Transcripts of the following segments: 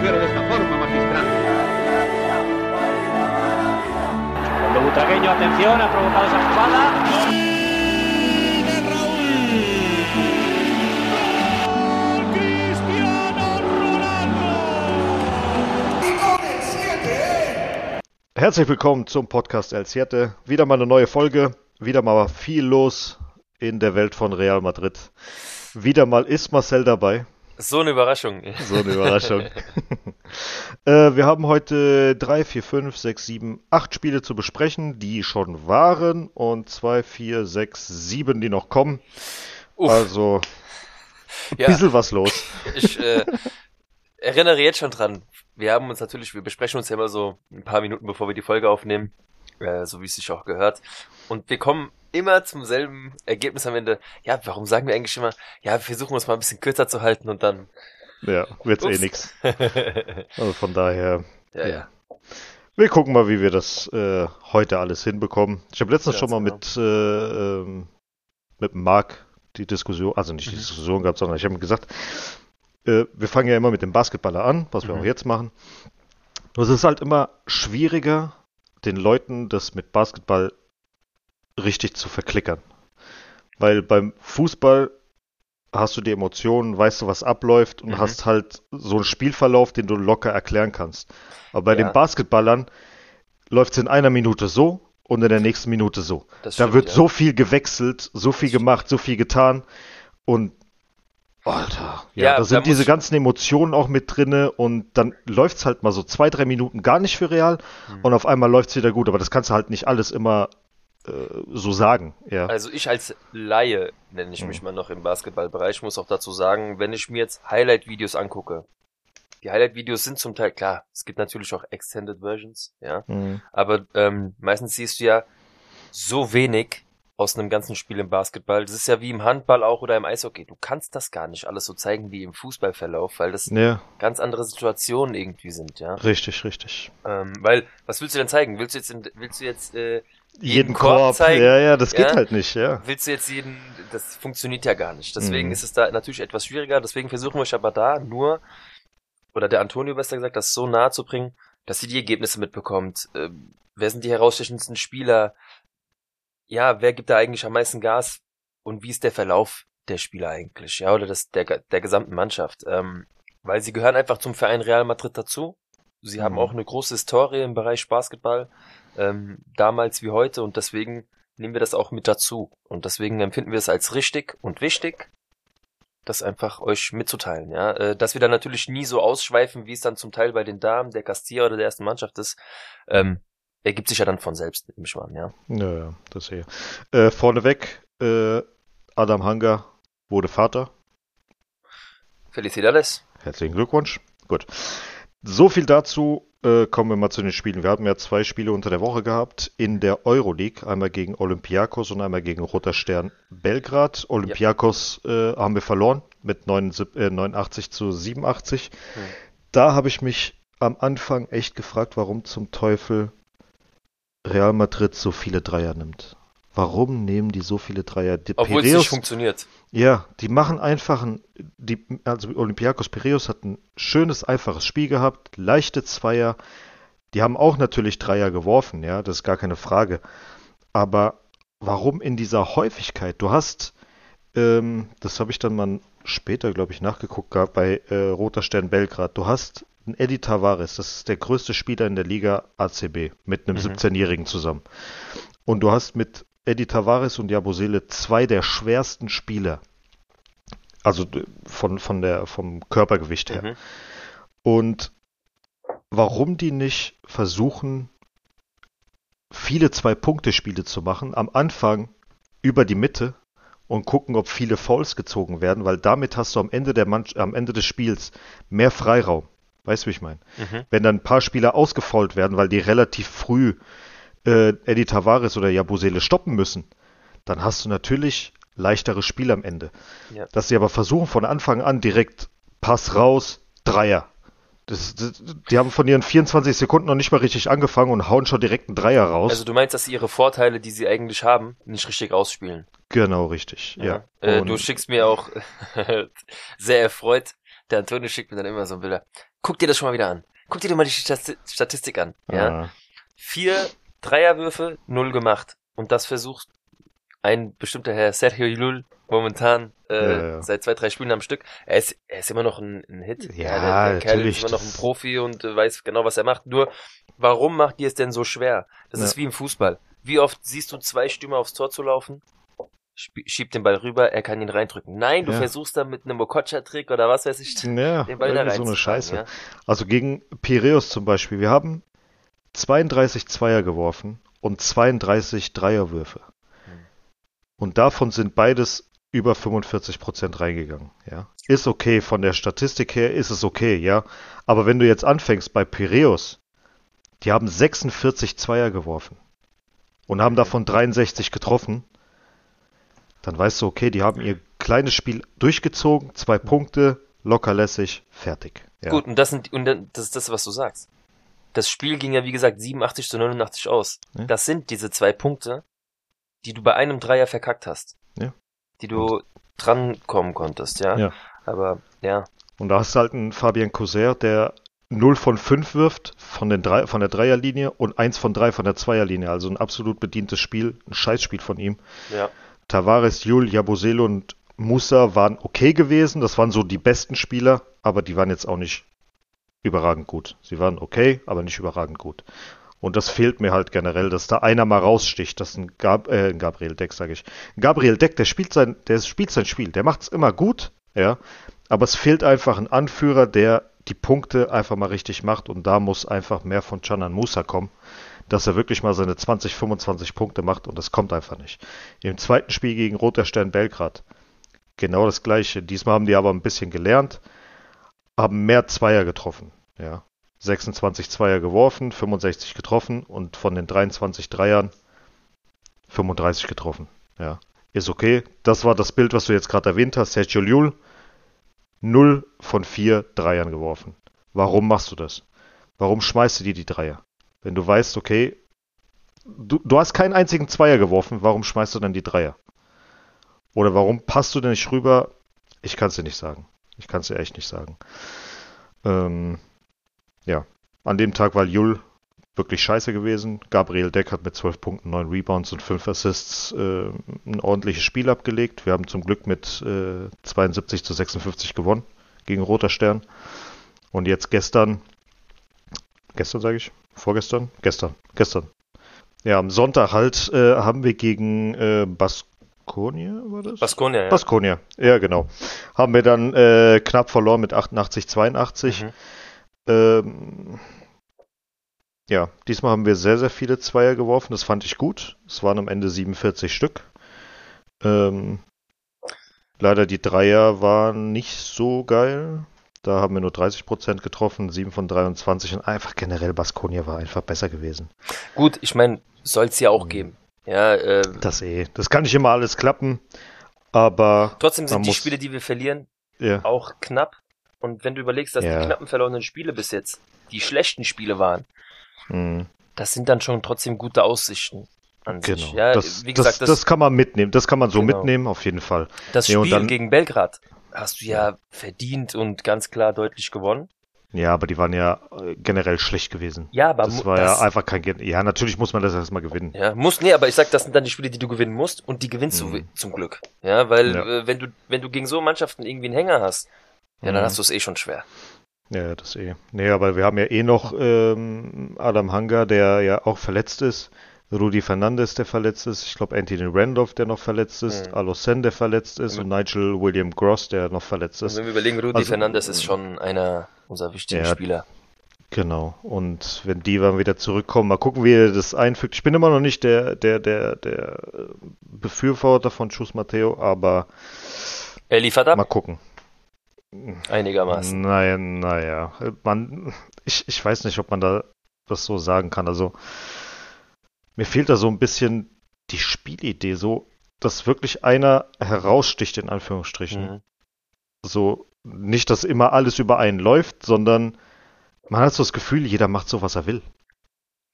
mujer de esta forma, magistral. Cuando Butragueño, atención, ha provocado esa jugada. Herzlich willkommen zum Podcast El Siete. Wieder mal eine neue Folge, wieder mal viel los in der Welt von Real Madrid. Wieder mal ist Marcel dabei. So eine Überraschung. So eine Überraschung. äh, wir haben heute drei, vier, fünf, sechs, sieben, acht Spiele zu besprechen, die schon waren und zwei, vier, sechs, sieben, die noch kommen. Uff. Also ein Ja. bisschen was los. Ich äh, erinnere jetzt schon dran. Wir haben uns natürlich, wir besprechen uns ja immer so ein paar Minuten, bevor wir die Folge aufnehmen, äh, so wie es sich auch gehört. Und wir kommen immer zum selben Ergebnis am Ende. Ja, warum sagen wir eigentlich immer, ja, wir versuchen uns mal ein bisschen kürzer zu halten und dann. Ja, wird's eh Ups. nix. Also von daher, ja, ja. wir gucken mal, wie wir das äh, heute alles hinbekommen. Ich habe letztens Ganz schon mal genau. mit, äh, ähm, mit Marc die Diskussion, also nicht die Mhm. Diskussion gehabt, sondern ich habe ihm gesagt, äh, wir fangen ja immer mit dem Basketballer an, was wir Mhm. auch jetzt machen. Nur es ist halt immer schwieriger, den Leuten das mit Basketball richtig zu verklickern. Weil beim Fußball hast du die Emotionen, weißt du, was abläuft und Mhm. hast halt so einen Spielverlauf, den du locker erklären kannst. Aber bei Ja. den Basketballern läuft es in einer Minute so und in der nächsten Minute so. Das Da stimmt, wird ja. so viel gewechselt, so viel gemacht, so viel getan und Alter, ja, Ja, da sind diese ganzen Emotionen auch mit drinne und dann läuft's halt mal so zwei, drei Minuten gar nicht für Real Mhm. und auf einmal läuft's wieder gut, aber das kannst du halt nicht alles immer äh, so sagen, ja. Also ich als Laie, nenne ich mich mal noch im Basketballbereich, muss auch dazu sagen, wenn ich mir jetzt Highlight-Videos angucke, die Highlight-Videos sind zum Teil, klar, es gibt natürlich auch Extended Versions, ja, Mhm. aber ähm, meistens siehst du ja so wenig aus einem ganzen Spiel im Basketball. Das ist ja wie im Handball auch oder im Eishockey. Du kannst das gar nicht alles so zeigen wie im Fußballverlauf, weil das Ja, ganz andere Situationen irgendwie sind, ja. richtig, richtig. Ähm, weil, was willst du denn zeigen? Willst du jetzt, willst du jetzt äh, Jeden, Korb Korb, zeigen? ja, ja, das geht Ja. halt nicht, ja. willst du jetzt jeden, das funktioniert ja gar nicht. Deswegen Mhm. ist es da natürlich etwas schwieriger. Deswegen versuchen wir euch aber da nur, oder der Antonio besser gesagt, das so nahe zu bringen, dass sie die Ergebnisse mitbekommt. Ähm, wer sind die herausstechendsten Spieler? Ja, wer gibt da eigentlich am meisten Gas? Und wie ist der Verlauf der Spieler eigentlich? Ja, oder das, der, der gesamten Mannschaft? Ähm, weil sie gehören einfach zum Verein Real Madrid dazu. Sie haben Mhm. auch eine große Historie im Bereich Basketball, ähm, damals wie heute, und deswegen nehmen wir das auch mit dazu. Und deswegen empfinden wir es als richtig und wichtig, das einfach euch mitzuteilen, ja. Äh, Dass wir dann natürlich nie so ausschweifen, wie es dann zum Teil bei den Damen, der Castilla oder der ersten Mannschaft ist, ähm, ergibt sich ja dann von selbst im Schwan, ja. Ja, ja, das hier. Äh, vorneweg, äh, Adam Hanger wurde Vater. Felicidades. Herzlichen Glückwunsch. Gut. So viel dazu. Äh, kommen wir mal zu den Spielen. Wir haben ja zwei Spiele unter der Woche gehabt in der Euroleague. Einmal gegen Olympiakos und einmal gegen Roter Stern Belgrad. Olympiakos äh, haben wir verloren mit 79, äh, 89 zu 87. Hm. Da habe ich mich am Anfang echt gefragt, warum zum Teufel Real Madrid so viele Dreier nimmt. Warum nehmen die so viele Dreier? Die Obwohl es Piraeus- nicht funktioniert. ja, die machen einfach ein, die, also Olympiakos Piraeus hat ein schönes, einfaches Spiel gehabt, leichte Zweier. Die haben auch natürlich Dreier geworfen, ja, das ist gar keine Frage. Aber warum in dieser Häufigkeit? Du hast, ähm, das habe ich dann mal später, glaube ich, nachgeguckt gehabt bei äh, Roter Stern Belgrad. Du hast Eddie Tavares, das ist der größte Spieler in der Liga ACB, mit einem Mhm. 17-Jährigen zusammen. Und du hast mit Eddie Tavares und Jabusele zwei der schwersten Spieler. Also von, von der, vom Körpergewicht her. Mhm. Und warum die nicht versuchen, viele Zwei-Punkte-Spiele zu machen, am Anfang über die Mitte und gucken, ob viele Fouls gezogen werden, weil damit hast du am Ende, der Mann, am Ende des Spiels mehr Freiraum. Weißt du, wie ich meine? Mhm. wenn dann ein paar Spieler ausgefault werden, weil die relativ früh äh, Eddie Tavares oder Jabusele stoppen müssen, dann hast du natürlich leichtere Spiel am Ende. Ja. Dass sie aber versuchen von Anfang an direkt Pass raus, Dreier. Das, das, die haben von ihren 24 Sekunden noch nicht mal richtig angefangen und hauen schon direkt einen Dreier raus. Also du meinst, dass sie ihre Vorteile, die sie eigentlich haben, nicht richtig ausspielen. genau, richtig. Ja. Äh, Und- du schickst mir auch sehr erfreut. Der Antonio schickt mir dann immer so Bilder. Guck dir das schon mal wieder an. Guck dir doch mal die Stati- Statistik an. Ja? Ah, Vier Dreierwürfe, null gemacht. Und das versucht ein bestimmter Herr Sergio Llull momentan äh, Ja, ja. seit zwei, drei Spielen am Stück. Er ist, er ist immer noch ein, ein Hit. Ja, der, der Kerl ist immer noch ein Profi und äh, weiß genau, was er macht. Nur, warum macht die es denn so schwer? Das Ja. ist wie im Fußball. Wie oft siehst du zwei Stürmer aufs Tor zu laufen? Schiebt den Ball rüber, er kann ihn reindrücken. Nein, du Ja. versuchst dann mit einem Okocha-Trick oder was weiß ich, Ja, den Ball da so eine Scheiße. Ja? Also gegen Piräus zum Beispiel. Wir haben 32 Zweier geworfen und 32 Dreierwürfe. Hm. Und davon sind beides über 45 Prozent reingegangen. Ja, ist okay von der Statistik her, ist es okay, ja. Aber wenn du jetzt anfängst bei Piräus, die haben 46 Zweier geworfen und haben davon 63 getroffen, dann weißt du, okay, die haben ihr kleines Spiel durchgezogen, zwei Punkte, lockerlässig, fertig. Ja. Gut, und das sind und das ist das, was du sagst. Das Spiel ging ja wie gesagt 87 zu 89 aus. Ja. Das sind diese zwei Punkte, die du bei einem Dreier verkackt hast. Ja. Die du drankommen konntest, ja. Ja. Aber ja, Und da hast du halt einen Fabian Coser, der 0 von 5 wirft von, den drei, von der Dreierlinie und 1 von 3 von der Zweierlinie. Also ein absolut bedientes Spiel, ein Scheißspiel von ihm. ja. Tavares, Jul, Jabusele und Musa waren okay gewesen. Das waren so die besten Spieler, aber die waren jetzt auch nicht überragend gut. Sie waren okay, aber nicht überragend gut. Und das fehlt mir halt generell, dass da einer mal raussticht. Das ist ein, Gab äh, ein Gabriel Deck, sage ich. Gabriel Deck, der spielt sein, der spielt sein Spiel. Der macht es immer gut, ja. Aber es fehlt einfach ein Anführer, der die Punkte einfach mal richtig macht. Und da muss einfach mehr von Canan Musa kommen, dass er wirklich mal seine 20, 25 Punkte macht. Und das kommt einfach nicht. Im zweiten Spiel gegen Roter Stern Belgrad genau das gleiche. Diesmal haben die aber ein bisschen gelernt, haben mehr Zweier getroffen. Ja. 26 Zweier geworfen, 65 getroffen und von den 23 Dreiern 35 getroffen. Ja. Ist okay. Das war das Bild, was du jetzt gerade erwähnt hast. Sergio Llull, 0 von 4 Dreiern geworfen. Warum machst du das? Warum schmeißt du dir die Dreier? Wenn du weißt, okay, du, du hast keinen einzigen Zweier geworfen, warum schmeißt du dann die Dreier? Oder warum passt du denn nicht rüber? Ich kann es dir nicht sagen. Ich kann es dir echt nicht sagen. Ähm, ja, an dem Tag war Jul wirklich scheiße gewesen. Gabriel Deck hat mit 12 Punkten, 9 Rebounds und 5 Assists äh, ein ordentliches Spiel abgelegt. Wir haben zum Glück mit äh, 72 zu 56 gewonnen gegen Roter Stern. Und jetzt gestern, gestern sage ich, vorgestern, gestern, gestern. Ja, am Sonntag halt äh, haben wir gegen äh, Baskonia, war das? Baskonia, ja. Baskonia, ja genau. Haben wir dann äh, knapp verloren mit 88, 82. Mhm. Ähm, ja, diesmal haben wir sehr, sehr viele Zweier geworfen. Das fand ich gut. Es waren am Ende 47 Stück. Ähm, leider die Dreier waren nicht so geil. Da haben wir nur 30% getroffen, 7 von 23 und einfach generell Baskonia war einfach besser gewesen. Gut, ich meine, soll es ja auch Mhm. geben. Ja, äh, Das eh. Das kann nicht immer alles klappen, aber trotzdem sind die muss- Spiele, die wir verlieren, ja, auch knapp. Und wenn du überlegst, dass Ja. die knappen verlorenen Spiele bis jetzt die schlechten Spiele waren, mh, das sind dann schon trotzdem gute Aussichten an genau. sich. Ja, das, wie gesagt, das, das, das kann man mitnehmen. Das kann man so Genau. mitnehmen, auf jeden Fall. das Nee, Spiel dann- gegen Belgrad hast du ja verdient und ganz klar deutlich gewonnen. Ja, aber die waren ja äh, generell schlecht gewesen. Ja, aber Das war das, ja einfach kein. Gen ja, natürlich muss man das erstmal gewinnen. Ja, muss, nee, aber ich sag, das sind dann die Spiele, die du gewinnen musst und die gewinnst Mhm. du zum Glück. Ja, weil Ja. äh, wenn du, wenn du gegen so Mannschaften irgendwie einen Hänger hast, ja, dann Mhm. hast du es eh schon schwer. Ja, das eh. Nee, aber wir haben ja eh noch ähm, Adam Hanga, der ja auch verletzt ist. Rudi Fernandes, der verletzt ist. Ich glaube, Anthony Randolph, der noch verletzt ist. Mhm. Alosen, der verletzt ist. Mhm. Und Nigel William Gross, der noch verletzt ist. wenn wir überlegen, Rudi Also- Fernandes ist schon einer unserer wichtigen Ja. Spieler. Genau. Und wenn die dann wieder zurückkommen, mal gucken, wie er das einfügt. Ich bin immer noch nicht der, der, der, der äh, Befürworter von Chus Matteo, aber Er liefert ab, mal gucken. einigermaßen. Naja, naja. Man, ich, ich weiß nicht, ob man da das so sagen kann. Also, mir fehlt da so ein bisschen die Spielidee, so, dass wirklich einer heraussticht, in Anführungsstrichen. Mhm. So, nicht, dass immer alles über einen läuft, sondern man hat so das Gefühl, jeder macht so, was er will.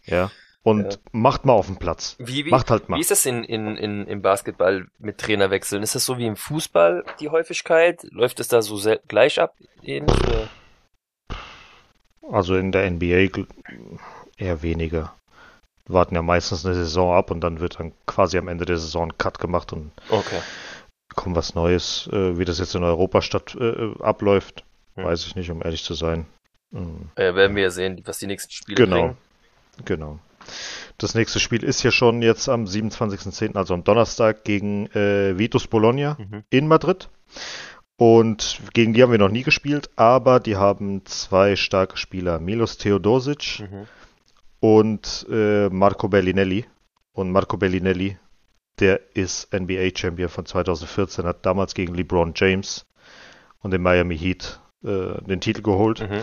Ja. Und Ja. macht mal auf den Platz. Wie, wie, Macht halt mal. wie ist das in, in, in, im Basketball mit Trainerwechseln? Ist das so wie im Fußball die Häufigkeit? Läuft es da so sehr, gleich ab? Ähnlich? Also in der NBA eher weniger. Warten ja meistens eine Saison ab und dann wird dann quasi am Ende der Saison ein Cut gemacht und Okay. kommt was Neues. Äh, wie das jetzt in Europa statt äh, abläuft, Hm. weiß ich nicht, um ehrlich zu sein. Mhm. Äh, werden wir ja sehen, was die nächsten Spiele Genau. bringen. Genau. Das nächste Spiel ist ja schon jetzt am 27.10., also am Donnerstag, gegen äh, Vitus Bologna Mhm. in Madrid. Und gegen die haben wir noch nie gespielt, aber die haben zwei starke Spieler, Milos Theodosic Mhm. Und äh, Marco Bellinelli. Und Marco Bellinelli, der ist NBA-Champion von 2014, hat damals gegen LeBron James und den Miami Heat äh, den Titel geholt. Mhm.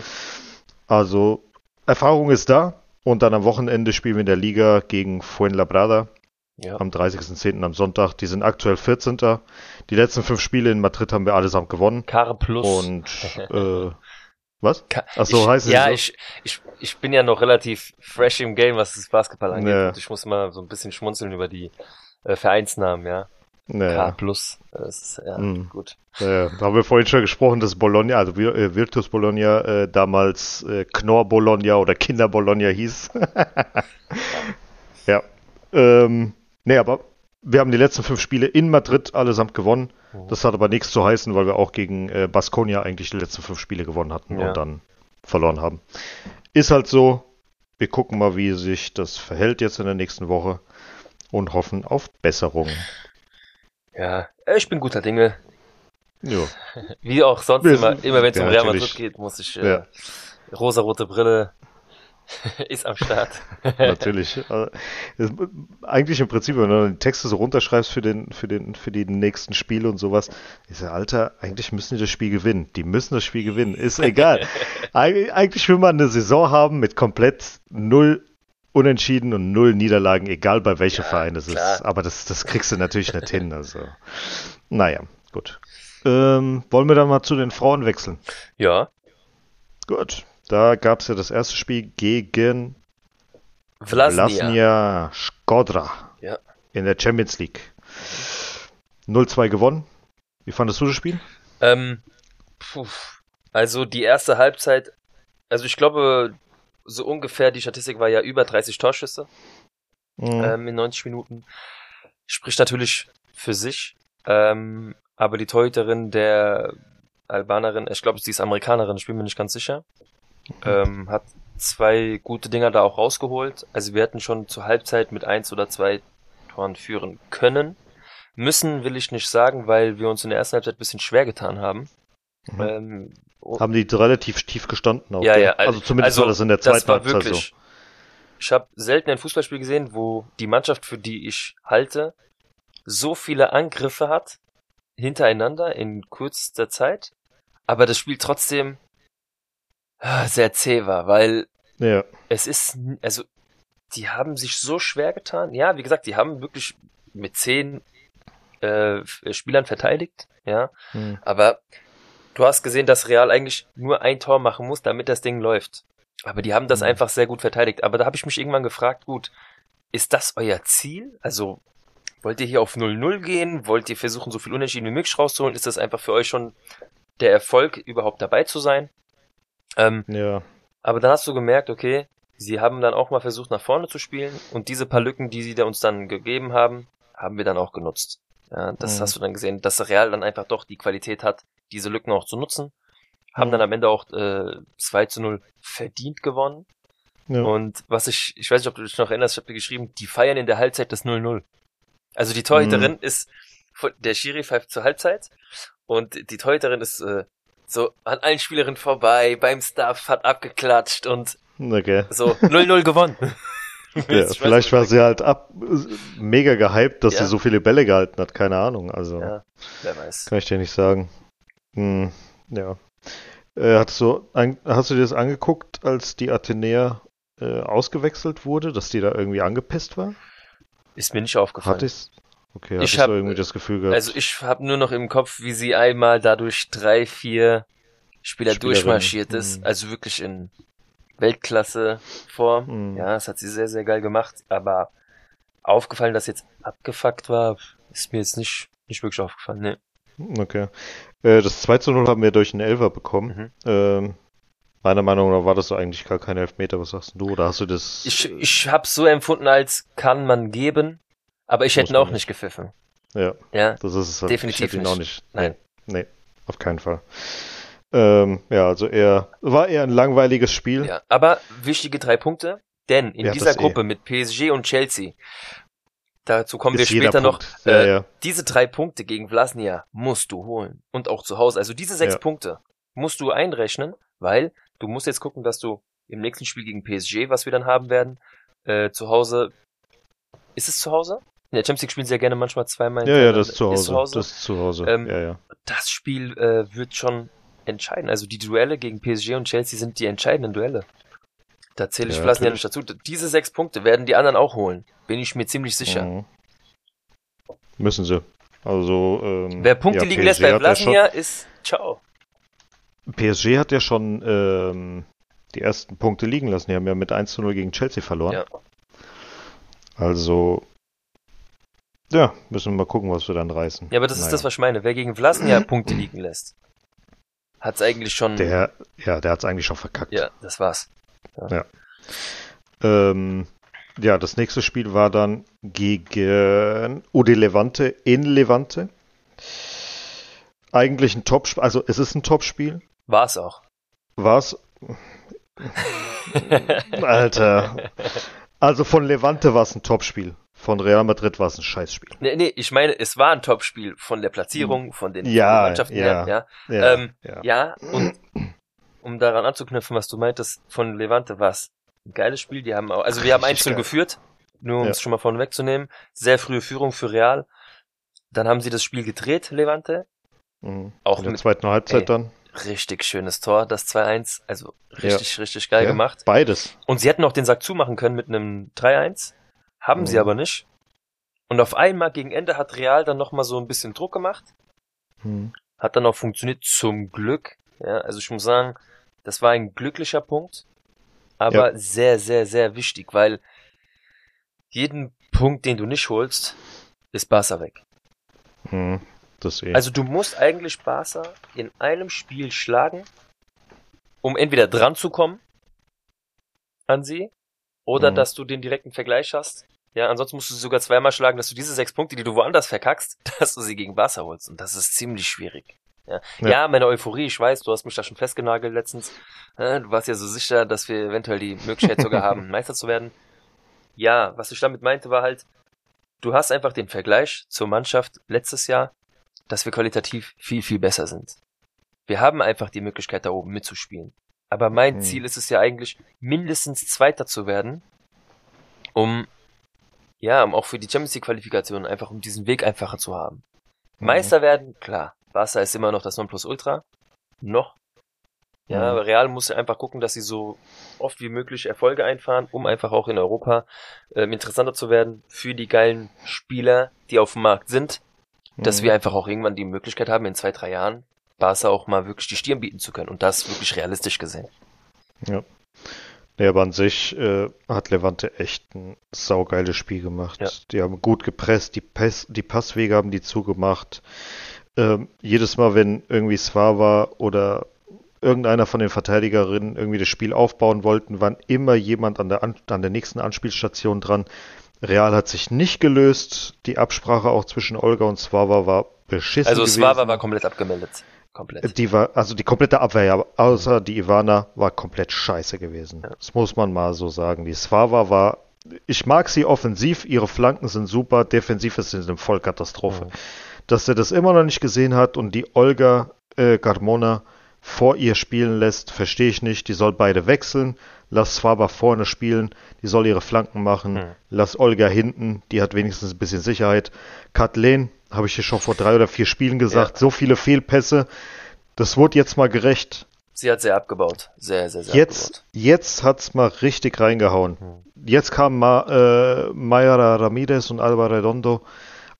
Also Erfahrung ist da. Und dann am Wochenende spielen wir in der Liga gegen Fuenlabrada Ja. am 30.10. am Sonntag. Die sind aktuell 14. Die letzten fünf Spiele in Madrid haben wir allesamt gewonnen. Kar Plus. Und äh, was? Ach so, ich, heißt es Ja, so? ich, ich, ich bin ja noch relativ fresh im Game, was das Basketball angeht. Ja. Und ich muss mal so ein bisschen schmunzeln über die äh, Vereinsnamen, ja. K Naja, Plus. Das ist ja Mhm. gut. äh, da haben wir vorhin schon gesprochen, dass Bologna, also äh, Virtus Bologna äh, damals äh, Knorr Bologna oder Kinder Bologna hieß. ja. Ähm, nee, aber wir haben die letzten fünf Spiele in Madrid allesamt gewonnen. Mhm. Das hat aber nichts zu heißen, weil wir auch gegen äh, Baskonia eigentlich die letzten fünf Spiele gewonnen hatten Ja. und dann verloren haben. Ist halt so. Wir gucken mal, wie sich das verhält jetzt in der nächsten Woche und hoffen auf Besserung. Ja, äh, ich bin guter Dinge. Ja. Wie auch sonst Wir immer, immer wenn es Ja, um Real. Madrid geht, muss ich, äh, Ja. rosarote Brille ist am Start. Natürlich. Also, Eigentlich im Prinzip, wenn du die Texte so runterschreibst für den, für den, für die nächsten Spiele und sowas, ist ja, Alter, eigentlich müssen die das Spiel gewinnen. Die müssen das Spiel gewinnen. Ist egal. Eig eigentlich will man eine Saison haben mit komplett null Unentschieden und null Niederlagen, egal bei welchem Ja, Verein es klar. ist. Aber das, das kriegst du natürlich nicht hin. Also, naja, gut. Ähm, wollen wir dann mal zu den Frauen wechseln? ja, Gut. Da gab es ja das erste Spiel gegen Vlasnia. Vlasnia Skodra Ja. in der Champions League. 0-2 gewonnen. Wie fandest du das Spiel? Ähm, puh, also die erste Halbzeit, also ich glaube, so ungefähr die Statistik war ja über 30 Torschüsse Mhm. ähm, in 90 Minuten. Spricht natürlich für sich. Ähm, aber die Torhüterin der Albanerin, ich glaube, sie ist Amerikanerin, ich bin mir nicht ganz sicher, ähm, hat zwei gute Dinger da auch rausgeholt. Also wir hätten schon zur Halbzeit mit eins oder zwei Toren führen können. Müssen will ich nicht sagen, weil wir uns in der ersten Halbzeit ein bisschen schwer getan haben. Mhm. Ähm, oh, Haben die relativ tief gestanden? Auch, ja, ja. Also zumindest also, war das in der zweiten das war Halbzeit wirklich. Ich habe selten ein Fußballspiel gesehen, wo die Mannschaft, für die ich halte, so viele Angriffe hat hintereinander in kürzester Zeit, aber das Spiel trotzdem sehr zäh war, weil. Ja. es ist, also die haben sich so schwer getan. Ja, wie gesagt, die haben wirklich mit zehn äh, Spielern verteidigt, ja, Mhm. aber du hast gesehen, dass Real eigentlich nur ein Tor machen muss, damit das Ding läuft. Aber die haben das Mhm. einfach sehr gut verteidigt. Aber da habe ich mich irgendwann gefragt, gut, ist das euer Ziel? Also wollt ihr hier auf 0-0 gehen? Wollt ihr versuchen, so viel Unentschieden wie möglich rauszuholen? Ist das einfach für euch schon der Erfolg, überhaupt dabei zu sein? Ähm, Ja. aber dann hast du gemerkt, okay, sie haben dann auch mal versucht, nach vorne zu spielen und diese paar Lücken, die sie da uns dann gegeben haben, haben wir dann auch genutzt. Ja, das Mhm. hast du dann gesehen, dass Real dann einfach doch die Qualität hat, diese Lücken auch zu nutzen. Haben Mhm. dann am Ende auch äh, 2 zu 0 verdient gewonnen. ja. Und was ich, ich weiß nicht, ob du dich noch erinnerst, ich habe dir geschrieben, die feiern in der Halbzeit das 0-0. Also die Torhüterin Mhm. ist, der Schiri pfeift zur Halbzeit und die Torhüterin ist äh, so an allen Spielerinnen vorbei, beim Staff, hat abgeklatscht und Okay. so 0-0 gewonnen. Ja, Ich vielleicht war sie halt ab mega gehypt, dass Ja. sie so viele Bälle gehalten hat. Keine Ahnung. Also Ja, wer weiß. kann ich dir nicht sagen. Hm, ja. Äh, hast, du, hast du dir das angeguckt, als die Athenäer äh, ausgewechselt wurde, dass die da irgendwie angepisst war? Ist mir nicht aufgefallen. Hatte ich's? Okay, Ich hattest hab- du irgendwie das Gefühl gehabt? Also ich habe nur noch im Kopf, wie sie einmal dadurch drei, vier Spieler durchmarschiert ist. hm. Also wirklich in Weltklasse Form. Hm. Ja, das hat sie sehr, sehr geil gemacht. Aber aufgefallen, dass jetzt abgefuckt war, ist mir jetzt nicht, nicht wirklich aufgefallen. Ne. Okay. Äh, das 2 zu 0 haben wir durch einen Elfer bekommen. Mhm. Ähm, Meiner Meinung nach war das eigentlich gar kein Elfmeter. Was sagst du? Oder hast du das? Ich, ich habe so empfunden, als kann man geben, aber ich hätte ihn auch nicht gepfiffen. Ja, Ja, das ist es. halt. Definitiv ich hätte ihn nicht. auch nicht. Nein. Nee, nee, auf keinen Fall. Ähm, ja, also eher, war eher ein langweiliges Spiel. ja. Aber wichtige drei Punkte, denn in Ja, dieser eh. Gruppe mit PSG und Chelsea, dazu kommen wir Ist jeder später noch. Ja, äh, ja. diese drei Punkte gegen Vlasnia musst du holen. Und auch zu Hause. Also diese sechs. Punkte musst du einrechnen, weil du musst jetzt gucken, dass du im nächsten Spiel gegen PSG, was wir dann haben werden, äh, zu Hause, ist es zu Hause? In der Champions League spielen sie ja gerne manchmal zweimal. Ja, ja, das ist zu Hause. Ist zu Hause. Das ist zu Hause. Ähm, ja, ja. das Spiel äh, wird schon entscheiden. Also die Duelle gegen PSG und Chelsea sind die entscheidenden Duelle. Da zähle ich Ja, Vlasnia natürlich. nicht dazu. Diese sechs Punkte werden die anderen auch holen. Bin ich mir ziemlich sicher. Mhm. Müssen sie. Also, ähm, Wer Punkte ja, liegen PSG lässt bei hat ja schon- ist ciao. PSG hat ja schon ähm, die ersten Punkte liegen lassen. Die haben ja mit 1 zu 0 gegen Chelsea verloren. Ja. Also, ja, müssen wir mal gucken, was wir dann reißen. Ja, aber das ist Naja. das, was ich meine. Wer gegen Vlasnia Punkte liegen lässt, hat's eigentlich schon. Der, ja, der hat es eigentlich schon verkackt. ja, das war's. Ähm, ja, das nächste Spiel war dann gegen UD Levante in Levante. Eigentlich ein Topspiel, also es ist ein Topspiel. War's auch. War's? Alter. Also von Levante war es ein Topspiel. Von Real Madrid war es ein Scheißspiel. nee, nee, ich meine, es war ein Topspiel von der Platzierung, von den, Ja, Mannschaften ja. her. Ja. Ja, Ähm, ja. Ja, und um daran anzuknüpfen, was du meintest, von Levante war's ein geiles Spiel. Die haben auch, also wir haben 1 geil. geführt, nur um Ja. es schon mal vorne wegzunehmen. Sehr frühe Führung für Real. Dann haben sie das Spiel gedreht, Levante. Mhm. auch In der mit- zweiten Halbzeit ey, dann. Richtig schönes Tor, das 2-1. Also richtig, richtig geil Ja, gemacht. Beides. Und sie hätten auch den Sack zumachen können mit einem 3-1. Haben Mhm. sie aber nicht. Und auf einmal gegen Ende hat Real dann nochmal so ein bisschen Druck gemacht. Mhm. Hat dann auch funktioniert, zum Glück. Ja, also ich muss sagen, das war ein glücklicher Punkt. Aber sehr, sehr, sehr wichtig, weil jeden Punkt, den du nicht holst, ist Barca weg. Mhm. Das eh. Also du musst eigentlich Barca in einem Spiel schlagen, um entweder dran zu kommen an sie oder Mhm. dass du den direkten Vergleich hast. Ja, ansonsten musst du sie sogar zweimal schlagen, dass du diese sechs Punkte, die du woanders verkackst, dass du sie gegen Barca holst. Und das ist ziemlich schwierig. Ja, Ja. ja. meine Euphorie, ich weiß, du hast mich da schon festgenagelt letztens. Du warst ja so sicher, dass wir eventuell die Möglichkeit sogar haben, Meister zu werden. Ja, was ich damit meinte, war halt, du hast einfach den Vergleich zur Mannschaft letztes Jahr, dass wir qualitativ viel, viel besser sind. Wir haben einfach die Möglichkeit, da oben mitzuspielen. Aber mein Mhm. Ziel ist es ja eigentlich, mindestens Zweiter zu werden, um, ja, um auch für die Champions League Qualifikation einfach, um diesen Weg einfacher zu haben. Mhm. Meister werden, klar. Barca ist immer noch das Nonplusultra. Noch. Ja, Mhm. aber Real muss einfach gucken, dass sie so oft wie möglich Erfolge einfahren, um einfach auch in Europa ähm, interessanter zu werden für die geilen Spieler, die auf dem Markt sind, dass Mhm. wir einfach auch irgendwann die Möglichkeit haben, in zwei, drei Jahren Barca auch mal wirklich die Stirn bieten zu können und das wirklich realistisch gesehen. Ja, aber an sich äh, hat Levante echt ein saugeiles Spiel gemacht. Ja. Die haben gut gepresst, die, Pass, die Passwege haben die zugemacht. Ähm, jedes Mal, wenn irgendwie Svava oder irgendeiner von den Verteidigerinnen irgendwie das Spiel aufbauen wollten, waren immer jemand an der, an, an der nächsten Anspielstation dran. Real hat sich nicht gelöst. Die Absprache auch zwischen Olga und Svava war beschissen. Also. Svava war komplett abgemeldet. Komplett. Die war, also die komplette Abwehr, ja, außer die Ivana war komplett scheiße gewesen. Ja. Das muss man mal so sagen. Die Svava war, ich mag sie offensiv, ihre Flanken sind super, defensiv ist sie eine Vollkatastrophe. Mhm. Dass er das immer noch nicht gesehen hat und die Olga äh, Carmona vor ihr spielen lässt, verstehe ich nicht. Die soll beide wechseln. Lass Svava vorne spielen, die soll ihre Flanken machen. Mhm. Lass Olga hinten, die hat wenigstens ein bisschen Sicherheit. Kathleen, habe ich hier schon vor drei oder vier Spielen gesagt, so viele Fehlpässe. Das wurde jetzt mal gerecht. Sie hat sehr abgebaut. Sehr, sehr, sehr Jetzt, abgebaut. jetzt hat's mal richtig reingehauen. Jetzt kamen Ma, äh, Mayra Ramirez und Alba Redondo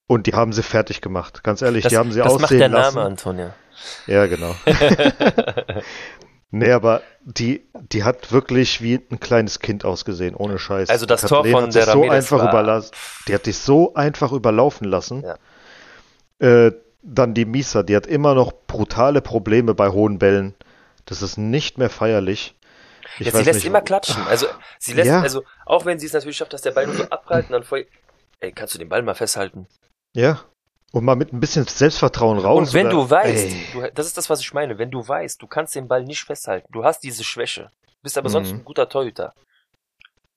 und die haben sie fertig gemacht. Ganz ehrlich, Das, die haben sie das aussehen macht der lassen. Name, Antonia. Ja, genau. nee, aber die, die hat wirklich wie ein kleines Kind ausgesehen, ohne Scheiß. Also das Tor von hat der so Ramirez einfach war- überlassen. Die hat dich so einfach überlaufen lassen. Ja. Äh, dann die Misa, die hat immer noch brutale Probleme bei hohen Bällen. Das ist nicht mehr feierlich. Ich ja, sie lässt nicht, immer klatschen. Also sie lässt, Ja. also auch wenn sie es natürlich schafft, dass der Ball nur so abprallt und dann voll. Ey, kannst du den Ball mal festhalten? Ja. Und mal mit ein bisschen Selbstvertrauen raus. und wenn oder- du weißt, du, das ist das, was ich meine, wenn du weißt, du kannst den Ball nicht festhalten, du hast diese Schwäche, bist aber sonst Mhm. ein guter Torhüter.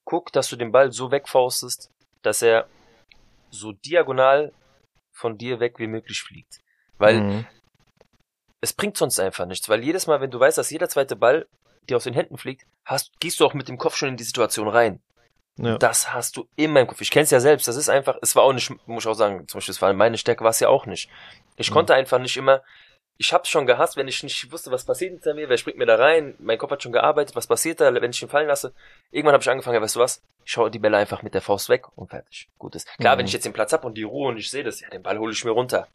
Guck, dass du den Ball so wegfaustest, dass er so diagonal von dir weg wie möglich fliegt. Weil Mhm. es bringt sonst einfach nichts, weil jedes Mal, wenn du weißt, dass jeder zweite Ball dir aus den Händen fliegt, hast, gehst du auch mit dem Kopf schon in die Situation rein. Ja. Das hast du immer im Kopf. Ich kenn's ja selbst. Das ist einfach, es war auch nicht, muss ich auch sagen, zum Beispiel, es war meine Stärke war es ja auch nicht. Ich Mhm. konnte einfach nicht immer, ich hab's schon gehasst, wenn ich nicht wusste, was passiert hinter mir, wer springt mir da rein, mein Kopf hat schon gearbeitet, was passiert da, wenn ich ihn fallen lasse. Irgendwann habe ich angefangen, ja, weißt du was, ich schaue die Bälle einfach mit der Faust weg und fertig. Gut ist. Klar, Mhm. wenn ich jetzt den Platz hab und die Ruhe und ich sehe das, ja, den Ball hole ich mir runter.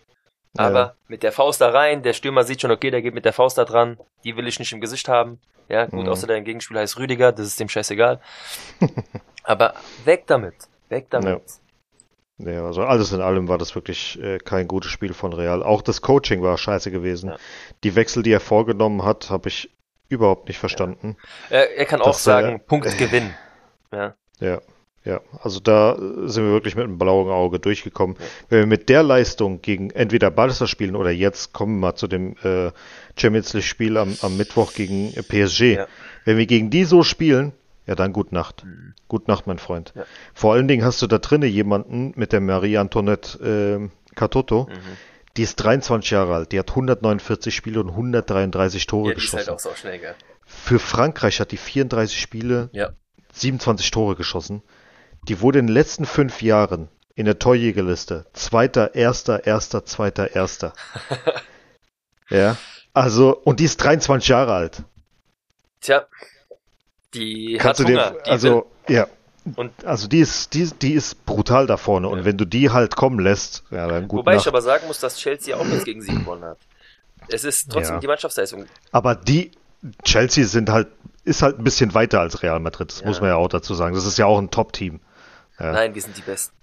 Ja. Aber mit der Faust da rein, der Stürmer sieht schon, okay, der geht mit der Faust da dran, die will ich nicht im Gesicht haben. Ja, gut, Mhm. außer dein Gegenspieler heißt Rüdiger, das ist dem scheißegal. Aber weg damit, weg damit. Ja, also alles in allem war das wirklich äh, kein gutes Spiel von Real. Auch das Coaching war scheiße gewesen. Ja. Die Wechsel, die er vorgenommen hat, habe ich überhaupt nicht verstanden. Er, er kann auch sagen, äh, Punkt Gewinn. Ja. Ja, ja. Also da äh, sind wir wirklich mit einem blauen Auge durchgekommen. Ja. Wenn wir mit der Leistung gegen entweder Barca spielen oder jetzt kommen wir mal zu dem äh, Champions League Spiel am, am Mittwoch gegen äh, PSG. Ja. Wenn wir gegen die so spielen, ja dann gute Nacht. Mhm. Gute Nacht, mein Freund. Ja. Vor allen Dingen hast du da drinnen jemanden mit der Marie Antoinette äh, Catoto. Mhm. Die ist 23 Jahre alt. Die hat 149 Spiele und 133 Tore Ja, die ist geschossen. halt auch so schnell, gell? Für Frankreich hat die 34 Spiele, Ja. 27 Tore geschossen. Die wurde in den letzten fünf Jahren in der Torjägerliste Zweiter, Erster, Erster, Zweiter, Erster. ja. Also, und die ist 23 Jahre alt. Tja, die Kannst hat Hunger. dir, also, ja. Und- also die ist, die, die ist brutal da vorne. Und Ja. wenn du die halt kommen lässt, ja, dann will, gut wobei Nacht. ich aber sagen muss, dass Chelsea auch jetzt gegen sie gewonnen hat. Es ist trotzdem Ja. die Mannschaftsleistung. Aber die Chelsea sind halt, ist halt ein bisschen weiter als Real Madrid. Das Ja. muss man ja auch dazu sagen. Das ist ja auch ein Top-Team. Nein, wir sind die Besten.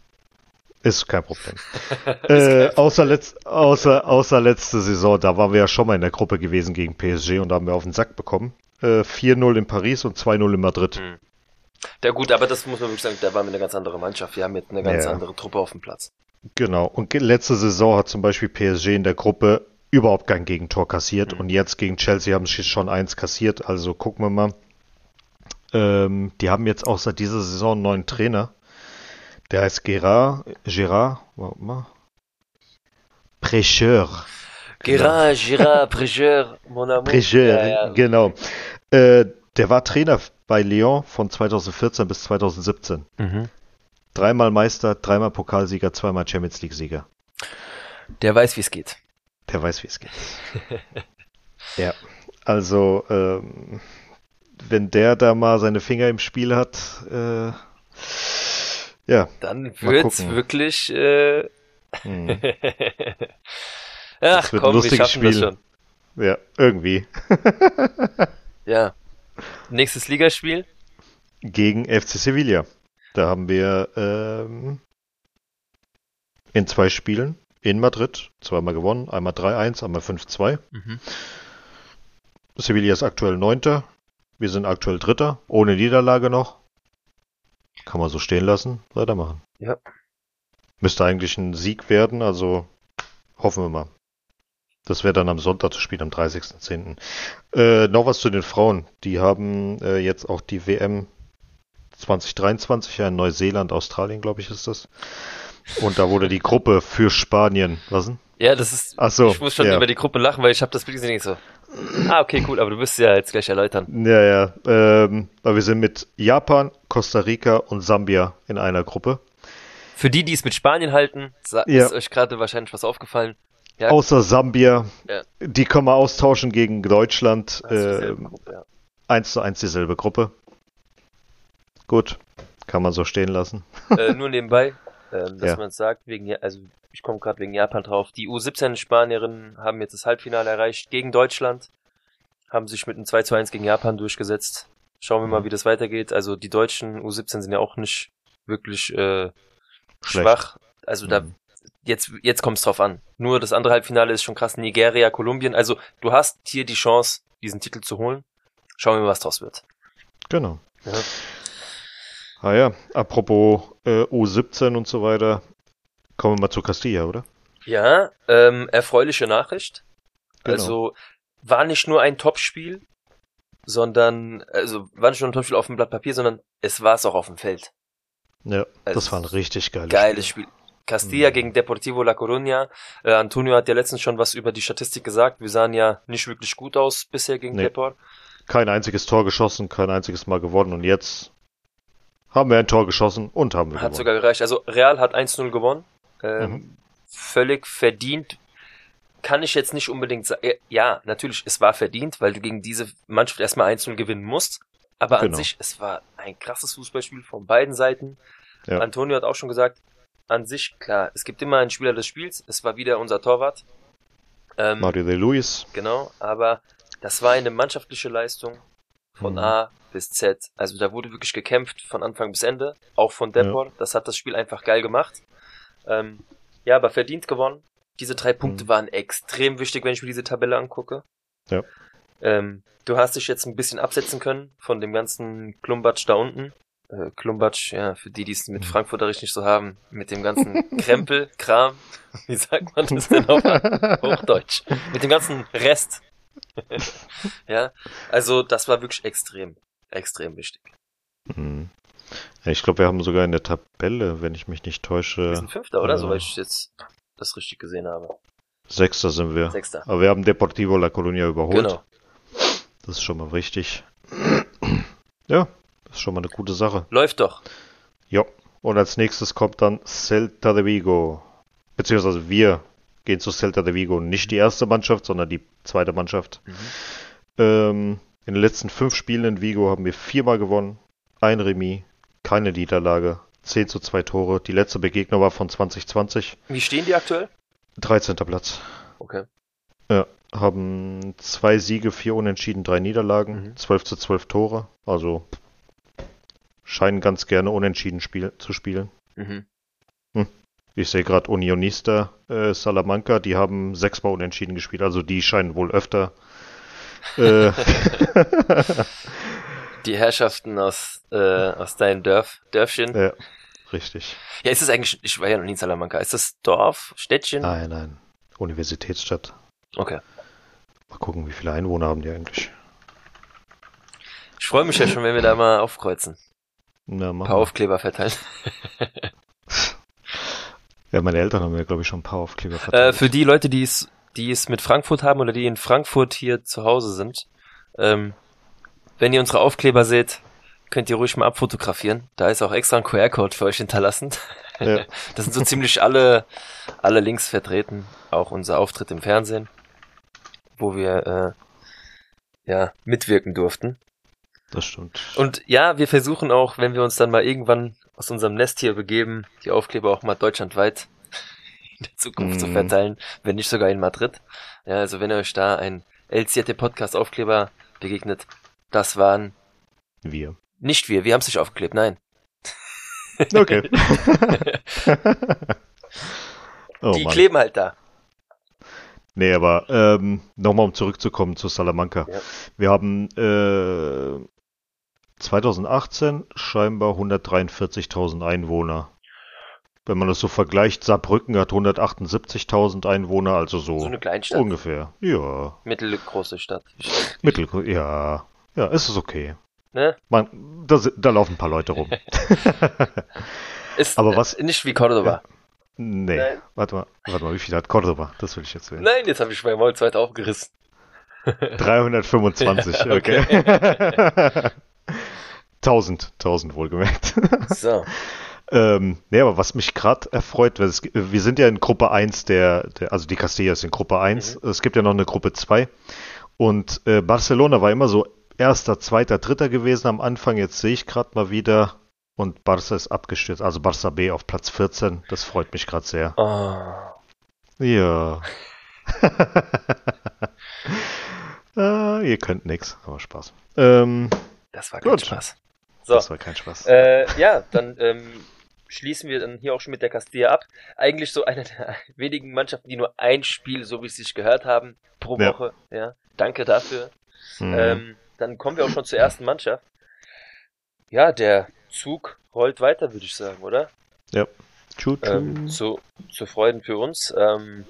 Ist kein Problem. äh, außer, letzt, außer, außer letzte Saison, da waren wir ja schon mal in der Gruppe gewesen gegen PSG und da haben wir auf den Sack bekommen. Äh, 4-0 in Paris und 2-0 in Madrid. Mhm. Ja gut, aber das muss man wirklich sagen, da waren wir eine ganz andere Mannschaft. Wir haben jetzt eine ganz Ja. andere Truppe auf dem Platz. Genau. Und letzte Saison hat zum Beispiel PSG in der Gruppe überhaupt kein Gegentor kassiert Mhm. und jetzt gegen Chelsea haben sie schon eins kassiert. Also gucken wir mal. Ähm, die haben jetzt auch seit dieser Saison einen neuen Trainer. Der heißt Gerard, Gerard, warte mal. Prêcheur. Gerard, Girard, Prégeur, Mon Amour. Prêcheur, Ja, ja. genau. Äh, der war Trainer bei Lyon von 2014 bis 2017. Mhm. Dreimal Meister, dreimal Pokalsieger, zweimal Champions League-Sieger. Der weiß, wie es geht. Der weiß, wie es geht. ja, also ähm, wenn der da mal seine Finger im Spiel hat, äh, ja, Dann wird's gucken. wirklich. Äh... hm, Ach wird ein komm, wir schaffen das Spiel. schon. ja, irgendwie Ja. Nächstes Ligaspiel. gegen FC Sevilla. Da haben wir ähm, in zwei Spielen in Madrid zweimal gewonnen, einmal 3-1, einmal 5-2. Mhm. Sevilla ist aktuell Neunter. Wir sind aktuell Dritter, ohne Niederlage noch. Kann man so stehen lassen. Weitermachen. Ja. Müsste eigentlich ein Sieg werden, also hoffen wir mal. Das wäre dann am Sonntag zu spielen, am 30.10. Äh, noch was zu den Frauen. Die haben äh, jetzt auch die WM 2023 ja in Neuseeland, Australien, glaube ich, ist das. Und da wurde die Gruppe für Spanien. Was denn? Ja, das ist. Ach so, ich muss schon ja. über die Gruppe lachen, weil ich habe das Bild gesehen denk so. Ah, okay, cool, aber du wirst es ja jetzt gleich erläutern. Ja, ja. Ähm, weil wir sind mit Japan, Costa Rica und Sambia in einer Gruppe. Für die, die es mit Spanien halten, Ja. ist euch gerade wahrscheinlich was aufgefallen. Ja. Außer Sambia. Ja. Die können wir austauschen gegen Deutschland. Ähm, Gruppe, ja. 1 zu 1 dieselbe Gruppe. Gut. Kann man so stehen lassen. äh, nur nebenbei, ähm, dass man es sagt, wegen, also ich komme gerade wegen Japan drauf. Die U17-Spanierinnen haben jetzt das Halbfinale erreicht gegen Deutschland, haben sich mit einem 2 zu 1 gegen Japan durchgesetzt. Schauen wir mal, Mhm. wie das weitergeht. Also die deutschen U17 sind ja auch nicht wirklich äh, schwach. Also da Mhm. Jetzt jetzt kommt es drauf an. Nur das andere Halbfinale ist schon krass. Nigeria, Kolumbien. Also du hast hier die Chance, diesen Titel zu holen. Schauen wir mal, was draus wird. Genau. Ja. Ah ja, apropos äh, U17 und so weiter, kommen wir mal zu Castilla, oder? Ja, ähm, erfreuliche Nachricht. Genau. Also war nicht nur ein Topspiel, sondern, also war nicht nur ein Topspiel auf dem Blatt Papier, sondern es war es auch auf dem Feld. Ja, Also, das war ein richtig geiles Geiles Spiel. Castilla Mhm. gegen Deportivo La Coruña. Äh, Antonio hat ja letztens schon was über die Statistik gesagt. Wir sahen ja nicht wirklich gut aus bisher gegen Nee. Depor. Kein einziges Tor geschossen, kein einziges Mal gewonnen und jetzt haben wir ein Tor geschossen und haben wir Hat gewonnen. sogar gereicht. Also Real hat 1-0 gewonnen. Ähm, Mhm. Völlig verdient. Kann ich jetzt nicht unbedingt sagen. Ja, natürlich, es war verdient, weil du gegen diese Mannschaft erstmal 1-0 gewinnen musst. Aber an Genau. sich, es war ein krasses Fußballspiel von beiden Seiten. Ja. Antonio hat auch schon gesagt, an sich, klar, es gibt immer einen Spieler des Spiels. Es war wieder unser Torwart. Ähm, Mario de Luis. Genau, aber das war eine mannschaftliche Leistung von Mhm. A bis Z. Also da wurde wirklich gekämpft von Anfang bis Ende, auch von Depor. Das hat das Spiel einfach geil gemacht. Ähm, ja, aber verdient gewonnen. Diese drei Punkte Mhm. waren extrem wichtig, wenn ich mir diese Tabelle angucke. Ja. Ähm, du hast dich jetzt ein bisschen absetzen können von dem ganzen Klumbatsch da unten. Äh, Klumbatsch, ja, für die, die es mit Mhm. Frankfurterisch nicht so haben, mit dem ganzen Krempel, Kram, wie sagt man das denn auf Hochdeutsch? Mit dem ganzen Rest. ja, also das war wirklich extrem, extrem wichtig. Mhm. Ich glaube, wir haben sogar in der Tabelle, wenn ich mich nicht Wir täusche, sind Fünfter, oder? Ja. Soweit ich jetzt das richtig gesehen habe. Sechster sind wir. Sechster. Aber wir haben Deportivo La Coruña überholt. Genau. Das ist schon mal richtig. ja, ist schon mal eine gute Sache. Läuft doch. Ja. Und als nächstes kommt dann Celta de Vigo. Beziehungsweise wir gehen zu Celta de Vigo. Nicht die erste Mannschaft, sondern die zweite Mannschaft. Ähm, in den letzten fünf Spielen in Vigo haben wir viermal gewonnen. Ein Remis, keine Niederlage. 10 zu 2 Tore. Die letzte Begegnung war von 2020. Wie stehen die aktuell? 13. Platz. Okay. Haben zwei Siege, vier Unentschieden, drei Niederlagen. Mhm. 12 zu 12 Tore. Also scheinen ganz gerne unentschieden spiel zu spielen. Mhm. Ich sehe gerade Unionista äh, Salamanca, die haben sechsmal unentschieden gespielt, also die scheinen wohl öfter. Äh, Die Herrschaften aus, äh, aus deinem Dörf, Dörfchen. ja, richtig. Ja, ist es eigentlich, ich war ja noch nie in Salamanca. Ist das Dorf, Städtchen? Nein, nein. Universitätsstadt. Okay. Mal gucken, wie viele Einwohner haben die eigentlich. Ich freue mich ja schon, wenn wir da mal aufkreuzen. Na, Ein paar. Aufkleber verteilen. Ja, meine Eltern haben mir, glaube ich, schon ein paar Aufkleber Äh, verteilt. für die Leute, die es, die es mit Frankfurt haben oder die in Frankfurt hier zu Hause sind, ähm, wenn ihr unsere Aufkleber seht, könnt ihr ruhig mal abfotografieren. Da ist auch extra ein QR-Code für euch hinterlassen. Ja. Das sind so ziemlich alle, alle Links vertreten. Auch unser Auftritt im Fernsehen, wo wir äh, ja mitwirken durften. Das stimmt. Und ja, wir versuchen auch, wenn wir uns dann mal irgendwann aus unserem Nest hier begeben, die Aufkleber auch mal deutschlandweit in der Zukunft zu Mhm. verteilen, wenn nicht sogar in Madrid. Ja, also wenn euch da ein El Siete Podcast Aufkleber begegnet, das waren Wir. nicht wir, wir haben es nicht aufgeklebt, nein. Okay. oh, die Mann. kleben halt da. Nee, aber ähm, nochmal um zurückzukommen zu Salamanca. Ja. Wir haben äh, 2018 scheinbar 143.000 Einwohner. Wenn man das so vergleicht, Saarbrücken hat 178.000 Einwohner, also so, So eine Kleinstadt, ungefähr. Ja, mittelgroße Stadt. mittel, ja, ja, ist es okay. Ne? Man, da, da laufen ein paar Leute rum. Ist Aber was- äh, nicht wie Cordoba. nee, Nein. warte mal, warte mal, wie viel hat Cordoba? Das will ich jetzt sehen. Nein, jetzt habe ich mein Maul aufgerissen. 325, Ja, okay. okay. 1000, 1000 wohlgemerkt. So. ähm, nee, aber was mich gerade erfreut, weil es, wir sind ja in Gruppe 1 der, der also die Castilla ist in Gruppe 1, Mhm. es gibt ja noch eine Gruppe 2 und äh, Barcelona war immer so erster, zweiter, dritter gewesen am Anfang, jetzt sehe ich gerade mal wieder und Barca ist abgestürzt, also Barca B auf Platz 14, das freut mich gerade sehr. Oh. Ja. ah, ihr könnt nix, aber Spaß. Ähm, Das war kein Gut. Spaß. So. Das war kein Spaß. Äh, ja, dann ähm, schließen wir dann hier auch schon mit der Castilla ab. Eigentlich so eine der wenigen Mannschaften, die nur ein Spiel, so wie es sich gehört haben, pro Ja. Woche. Ja, danke dafür. Mhm. Ähm, dann kommen wir auch schon zur ersten Mannschaft. Ja, der Zug rollt weiter, würde ich sagen, oder? Tschu, tschu. Ähm, zu, zu Freuden für uns. Ähm,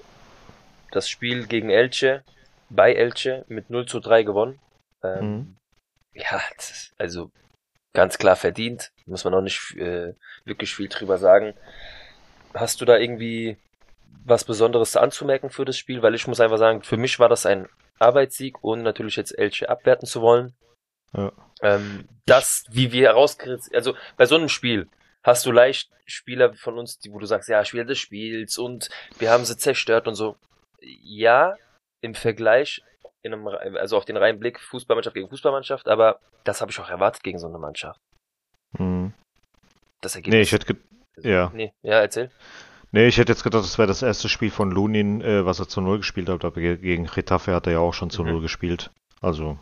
das Spiel gegen Elche, bei Elche, mit 0 zu 3 gewonnen. Ähm, Mhm. Ja, ist also ganz klar verdient. Muss man auch nicht äh, wirklich viel drüber sagen. Hast du da irgendwie was Besonderes anzumerken für das Spiel? Weil ich muss einfach sagen, für mich war das ein Arbeitssieg, ohne natürlich jetzt Elche abwerten zu wollen. Ja. Ähm, das, wie wir herauskriegen, also bei so einem Spiel hast du leicht Spieler von uns, die, wo du sagst, ja, Spieler des Spiels und wir haben sie zerstört und so. Ja, im Vergleich, in einem, also auf den reinen Blick, Fußballmannschaft gegen Fußballmannschaft, aber das habe ich auch erwartet gegen so eine Mannschaft. Mhm. Das Ergebnis. Nee, ich hätte ja. Nee, ja, erzähl. Nee, ich hätte jetzt gedacht, das wäre das erste Spiel von Lunin, äh, was er zu Null gespielt hat. Aber ge- gegen Retafe hat er ja auch schon zu Mhm. Null gespielt. Also.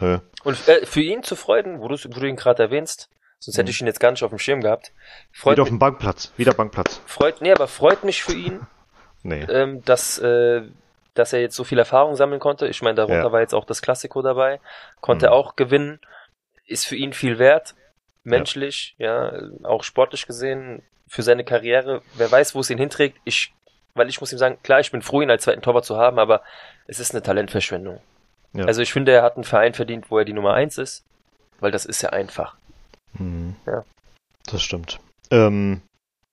Nö. Und äh, für ihn zu freuen, wo, wo du ihn gerade erwähnst, sonst hätte Mhm. ich ihn jetzt gar nicht auf dem Schirm gehabt. Freut, Wieder auf dem Bankplatz. Wieder Bankplatz. freut, nee, aber freut mich für ihn, Nee. ähm, dass, äh, dass er jetzt so viel Erfahrung sammeln konnte. Ich meine, darunter Ja. war jetzt auch das Klassiko dabei. Konnte Mhm. auch gewinnen. Ist für ihn viel wert. Menschlich, ja. auch sportlich gesehen. Für seine Karriere. Wer weiß, wo es ihn hinträgt. Ich, weil ich muss ihm sagen, klar, ich bin froh, ihn als zweiten Torwart zu haben, aber es ist eine Talentverschwendung. Ja. Also ich finde, er hat einen Verein verdient, wo er die Nummer eins ist. Weil das ist ja einfach. Mhm. Ja. Das stimmt. Ähm,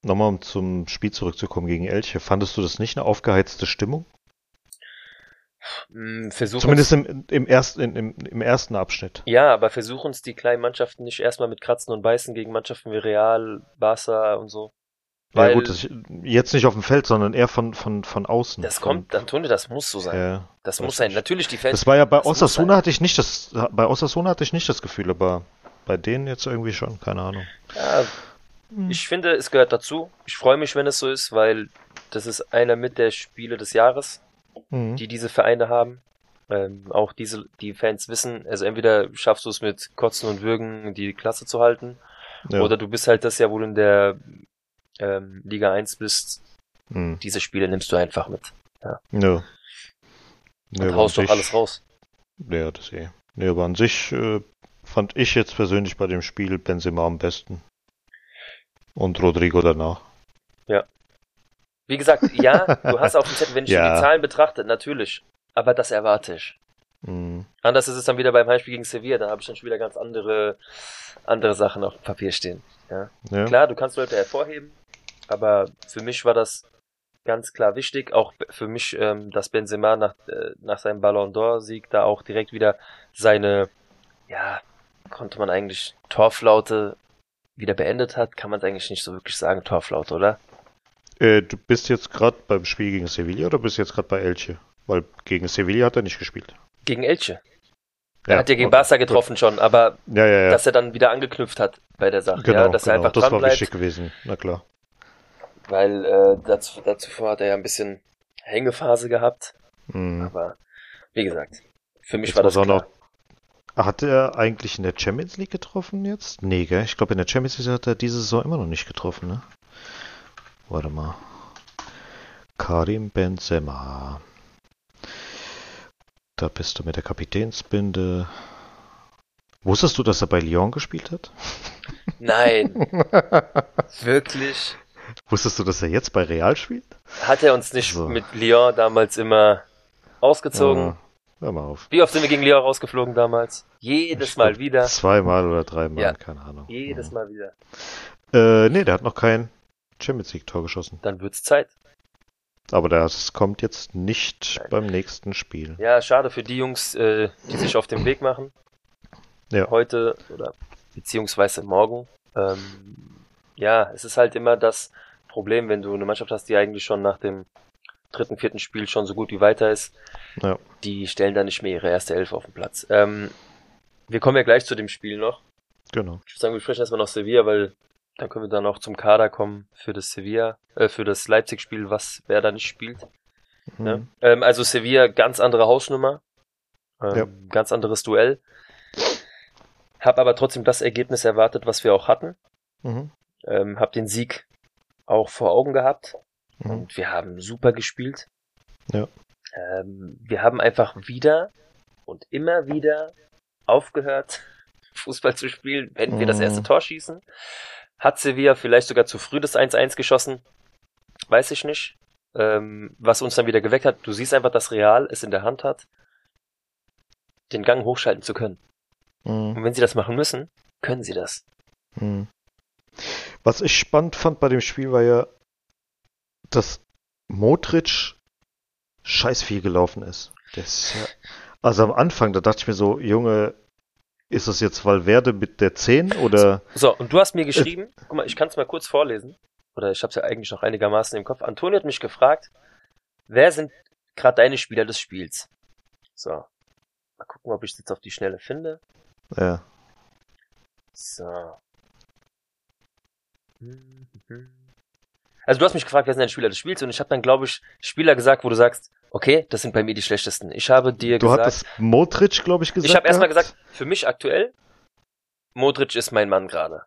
Nochmal, um zum Spiel zurückzukommen gegen Elche. Fandest du das nicht eine aufgeheizte Stimmung? Mm, Versuch Zumindest im, im, ersten, im, im, ersten Abschnitt. ja, aber versuchen uns die kleinen Mannschaften nicht erstmal mit Kratzen und Beißen gegen Mannschaften wie Real, Barca und so. Ja Weil gut, das, jetzt nicht auf dem Feld, sondern eher von, von, von außen. das kommt, Antonio, das muss so sein. Ja. das muss sein. Natürlich die Fans. Das war ja bei Osasuna hatte ich nicht das, bei Osasuna hatte ich nicht das Gefühl, aber bei denen jetzt irgendwie schon, keine Ahnung. Ja, ich finde, es gehört dazu. Ich freue mich, wenn es so ist, weil das ist einer mit der Spiele des Jahres, Mhm. die diese Vereine haben. Ähm, auch diese, die Fans wissen, also entweder schaffst du es mit Kotzen und Würgen, die Klasse zu halten, Ja. oder du bist halt das Jahr, wo du in der ähm, Liga 1 bist. Mhm. Diese Spiele nimmst du einfach mit. Ja. Und Nee, aber haust doch alles raus. Ja, das eh. Nee, aber an sich äh, fand ich jetzt persönlich bei dem Spiel Benzema am besten. Und Rodrigo danach. Wie gesagt, ja, du hast auf dem Zettel, wenn ich Ja. die Zahlen betrachte, natürlich. Aber das erwarte ich. Mhm. Anders ist es dann wieder beim Heimspiel gegen Sevilla, da habe ich dann schon wieder ganz andere, andere Sachen auf dem Papier stehen. Ja. Klar, du kannst Leute hervorheben, aber für mich war das ganz klar wichtig. Auch für mich, ähm, dass Benzema nach, äh, nach seinem Ballon d'Or-Sieg da auch direkt wieder seine, ja, konnte man eigentlich Torflaute wieder beendet hat, kann man es eigentlich nicht so wirklich sagen, Torflaute, oder? Äh, du bist jetzt gerade beim Spiel gegen Sevilla oder bist jetzt gerade bei Elche? Weil gegen Sevilla hat er nicht gespielt. Gegen Elche. Er hat ja gegen Barca gut. getroffen schon, aber Ja, ja, ja. dass er dann wieder angeknüpft hat bei der Sache, genau, ja, dass er genau. einfach das war wichtig gewesen. Na klar. Weil äh, dazu, dazu hat er ja ein bisschen Hängephase gehabt. Mhm. Aber wie gesagt, für mich Jetzt war das er klar. noch- Hat er eigentlich in der Champions League getroffen jetzt? Nee, gell? Ich glaube, in der Champions League hat er diese Saison immer noch nicht getroffen, ne? Warte mal. Karim Benzema. Da bist du mit der Kapitänsbinde. Wusstest du, dass er bei Lyon gespielt hat? Nein, wirklich? Wusstest du, dass er jetzt bei Real spielt? Hat er uns nicht So. mit Lyon damals immer ausgezogen? Ja, hör mal auf. Wie oft sind wir gegen Lyon rausgeflogen damals? Jedes Mal wieder. Zweimal oder dreimal, Ja. keine Ahnung. Jedes Mal wieder. Äh, nee, der hat noch kein Champions League Tor geschossen. Dann wird's Zeit. Aber das kommt jetzt nicht Nein. beim nächsten Spiel. Ja, schade für die Jungs, äh, die sich auf den Weg machen. Ja. Heute oder beziehungsweise morgen. Ähm, ja, es ist halt immer das Problem, wenn du eine Mannschaft hast, die eigentlich schon nach dem dritten, vierten Spiel schon so gut wie weiter ist. Ja. Die stellen dann nicht mehr ihre erste Elf auf den Platz. Ähm, wir kommen ja gleich zu dem Spiel noch. Genau. Ich würde sagen, wir sprechen erstmal noch Sevilla, weil dann können wir dann auch zum Kader kommen für das Sevilla, äh, für das Leipzig-Spiel, was wer da nicht spielt. Ne? Mhm. Ähm, also Sevilla, ganz andere Hausnummer. Ähm, Ja. Ganz anderes Duell. Hab aber trotzdem das Ergebnis erwartet, was wir auch hatten. Mhm. Ähm, hab den Sieg auch vor Augen gehabt. Mhm. Und wir haben super gespielt. Ja. Ähm, wir haben einfach wieder und immer wieder aufgehört, Fußball zu spielen, wenn wir das Mhm. erste Tor schießen. Hat Sevilla vielleicht sogar zu früh das 1-1 geschossen? Weiß ich nicht. Ähm, was uns dann wieder geweckt hat, du siehst einfach, dass Real es in der Hand hat, den Gang hochschalten zu können. Mhm. Und wenn sie das machen müssen, können sie das. Mhm. Was ich spannend fand bei dem Spiel war ja, dass Modric scheiß viel gelaufen ist. Ja, also am Anfang, da dachte ich mir so, Junge, ist das jetzt Valverde mit der 10 oder? So, und du hast mir geschrieben, guck mal, ich kann es mal kurz vorlesen. Oder ich habe es ja eigentlich noch einigermaßen im Kopf. Antonio hat mich gefragt, wer sind gerade deine Spieler des Spiels? So. Mal gucken, ob ich es jetzt auf die Schnelle finde. Ja. So. Also du hast mich gefragt, wer sind deine Spieler des Spiels? Und ich habe dann, glaube ich, Spieler gesagt, wo du sagst, okay, das sind bei mir die schlechtesten. Ich habe dir Du gesagt, hattest Modric, glaube ich, gesagt. ich habe erstmal gesagt, für mich aktuell, Modric ist mein Mann gerade.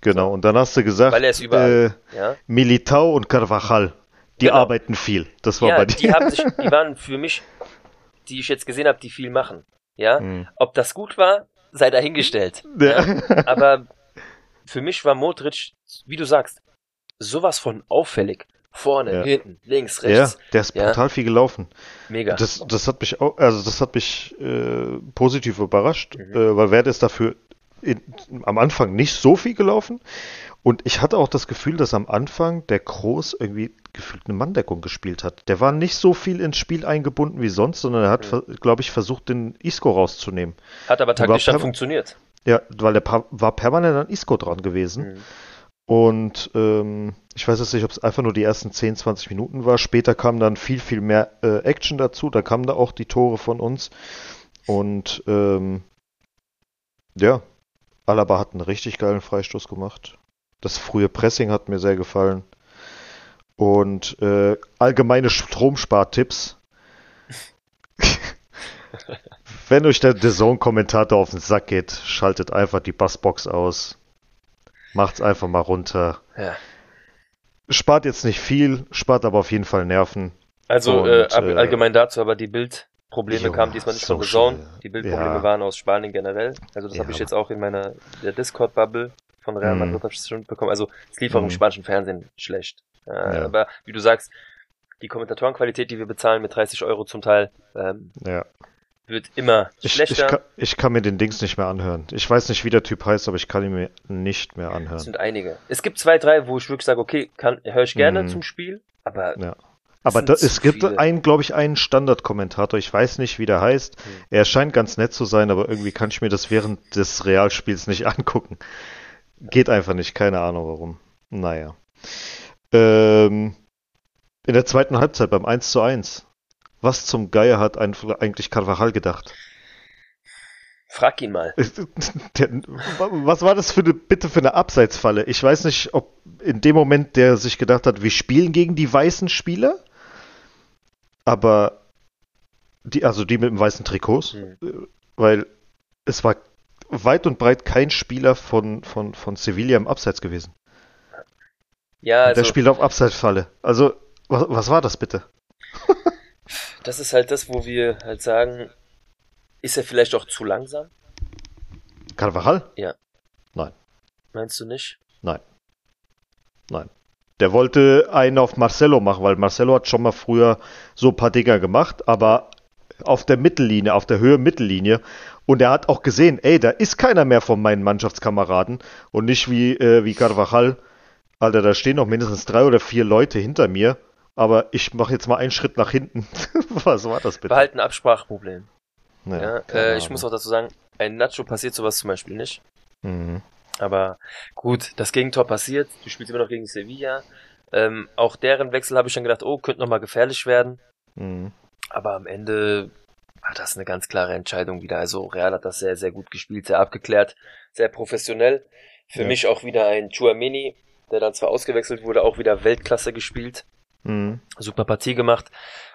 Genau, und dann hast du gesagt, Weil er ist überall. äh, Ja? Militao und Carvajal, die Genau. arbeiten viel. Das war ja, bei die dir. haben sich, die waren für mich, die ich jetzt gesehen habe, die viel machen. Ja, Mhm. ob das gut war, sei dahingestellt. Ja. Aber für mich war Modric, wie du sagst, sowas von auffällig. Vorne, Ja. hinten, links, ja, rechts. der ist Ja. brutal viel gelaufen. Mega. Das, das hat mich auch, also das hat mich äh, positiv überrascht, Mhm. äh, weil Werde ist dafür in, am Anfang nicht so viel gelaufen. Und ich hatte auch das Gefühl, dass am Anfang der Groß irgendwie gefühlt eine Manndeckung gespielt hat. Der war nicht so viel ins Spiel eingebunden wie sonst, sondern er hat, Mhm. glaube ich, versucht, den Isco rauszunehmen. Hat aber taktisch dann funktioniert. Ja, weil der war permanent an Isco dran gewesen. Mhm. Und ähm, ich weiß jetzt nicht, ob es einfach nur die ersten 10, 20 Minuten war. Später kam dann viel, viel mehr äh, Action dazu. Da kamen da auch die Tore von uns. Und ähm, ja, Alaba hat einen richtig geilen Freistoß gemacht. Das frühe Pressing hat mir sehr gefallen. Und äh, allgemeine Stromspartipps. Wenn euch der The Zone-Kommentator auf den Sack geht, schaltet einfach die Bassbox aus. Macht's einfach mal runter. Ja. Spart jetzt nicht viel, spart aber auf jeden Fall Nerven. Also Und, äh, äh, allgemein dazu, aber die Bildprobleme kamen diesmal nicht so von schnell. Die Bildprobleme Ja. waren aus Spanien generell. Also das Ja, habe ich jetzt auch in meiner der Discord-Bubble von Real Mhm. Madrid schon mitbekommen. Also es lief auch im Mhm. spanischen Fernsehen schlecht. Äh, Ja. Aber wie du sagst, die Kommentatorenqualität, die wir bezahlen mit 30 Euro zum Teil, ähm, Ja. Wird immer Ich, ich, schlechter. kann, ich kann mir den Dings nicht mehr anhören. Ich weiß nicht, wie der Typ heißt, aber ich kann ihn mir nicht mehr Es anhören. sind einige. Es gibt zwei, drei, wo ich wirklich sage, okay, kann höre ich gerne Mhm. zum Spiel, aber Ja. Aber da, es gibt viele. einen, glaube ich, einen Standardkommentator. Ich weiß nicht, wie der heißt. Hm. Er scheint ganz nett zu sein, aber irgendwie kann ich mir das während des Realspiels nicht angucken. Geht einfach nicht, keine Ahnung warum. Naja. Ähm, in der zweiten Halbzeit beim 1 zu 1. Was zum Geier hat ein, eigentlich Carvajal gedacht? frag ihn mal. Der, was war das für eine, bitte für eine Abseitsfalle? Ich weiß nicht, ob in dem Moment der sich gedacht hat, wir spielen gegen die weißen Spieler, aber die, also die mit dem weißen Trikots, Hm. weil es war weit und breit kein Spieler von, von, von Sevilla im Abseits gewesen. Ja, Und also der spielt auf Abseitsfalle. Also, was, was war das bitte? das ist halt das, wo wir halt sagen, ist er vielleicht auch zu langsam? Carvajal? Meinst du nicht? Der wollte einen auf Marcelo machen, weil Marcelo hat schon mal früher so ein paar Dinger gemacht, aber auf der Mittellinie, auf der Höhe Mittellinie. Und er hat auch gesehen, ey, da ist keiner mehr von meinen Mannschaftskameraden und nicht wie, äh, wie Carvajal. Alter, da stehen noch mindestens drei oder vier Leute hinter mir, aber ich mache jetzt mal einen Schritt nach hinten. Was war das bitte? War halt ein Abspracheproblem. Ja, äh, ich muss auch dazu sagen, ein Nacho passiert sowas zum Beispiel nicht. Mhm. Aber gut, das Gegentor passiert. Du spielst immer noch gegen Sevilla. Ähm, auch deren Wechsel habe ich dann gedacht, oh, könnte nochmal gefährlich werden. Mhm. Aber am Ende war das eine ganz klare Entscheidung wieder. Also Real hat das sehr, sehr gut gespielt, sehr abgeklärt, sehr professionell. Für Ja. mich auch wieder ein Chouameni, der dann zwar ausgewechselt wurde, auch wieder Weltklasse gespielt. Mhm. Super Partie gemacht.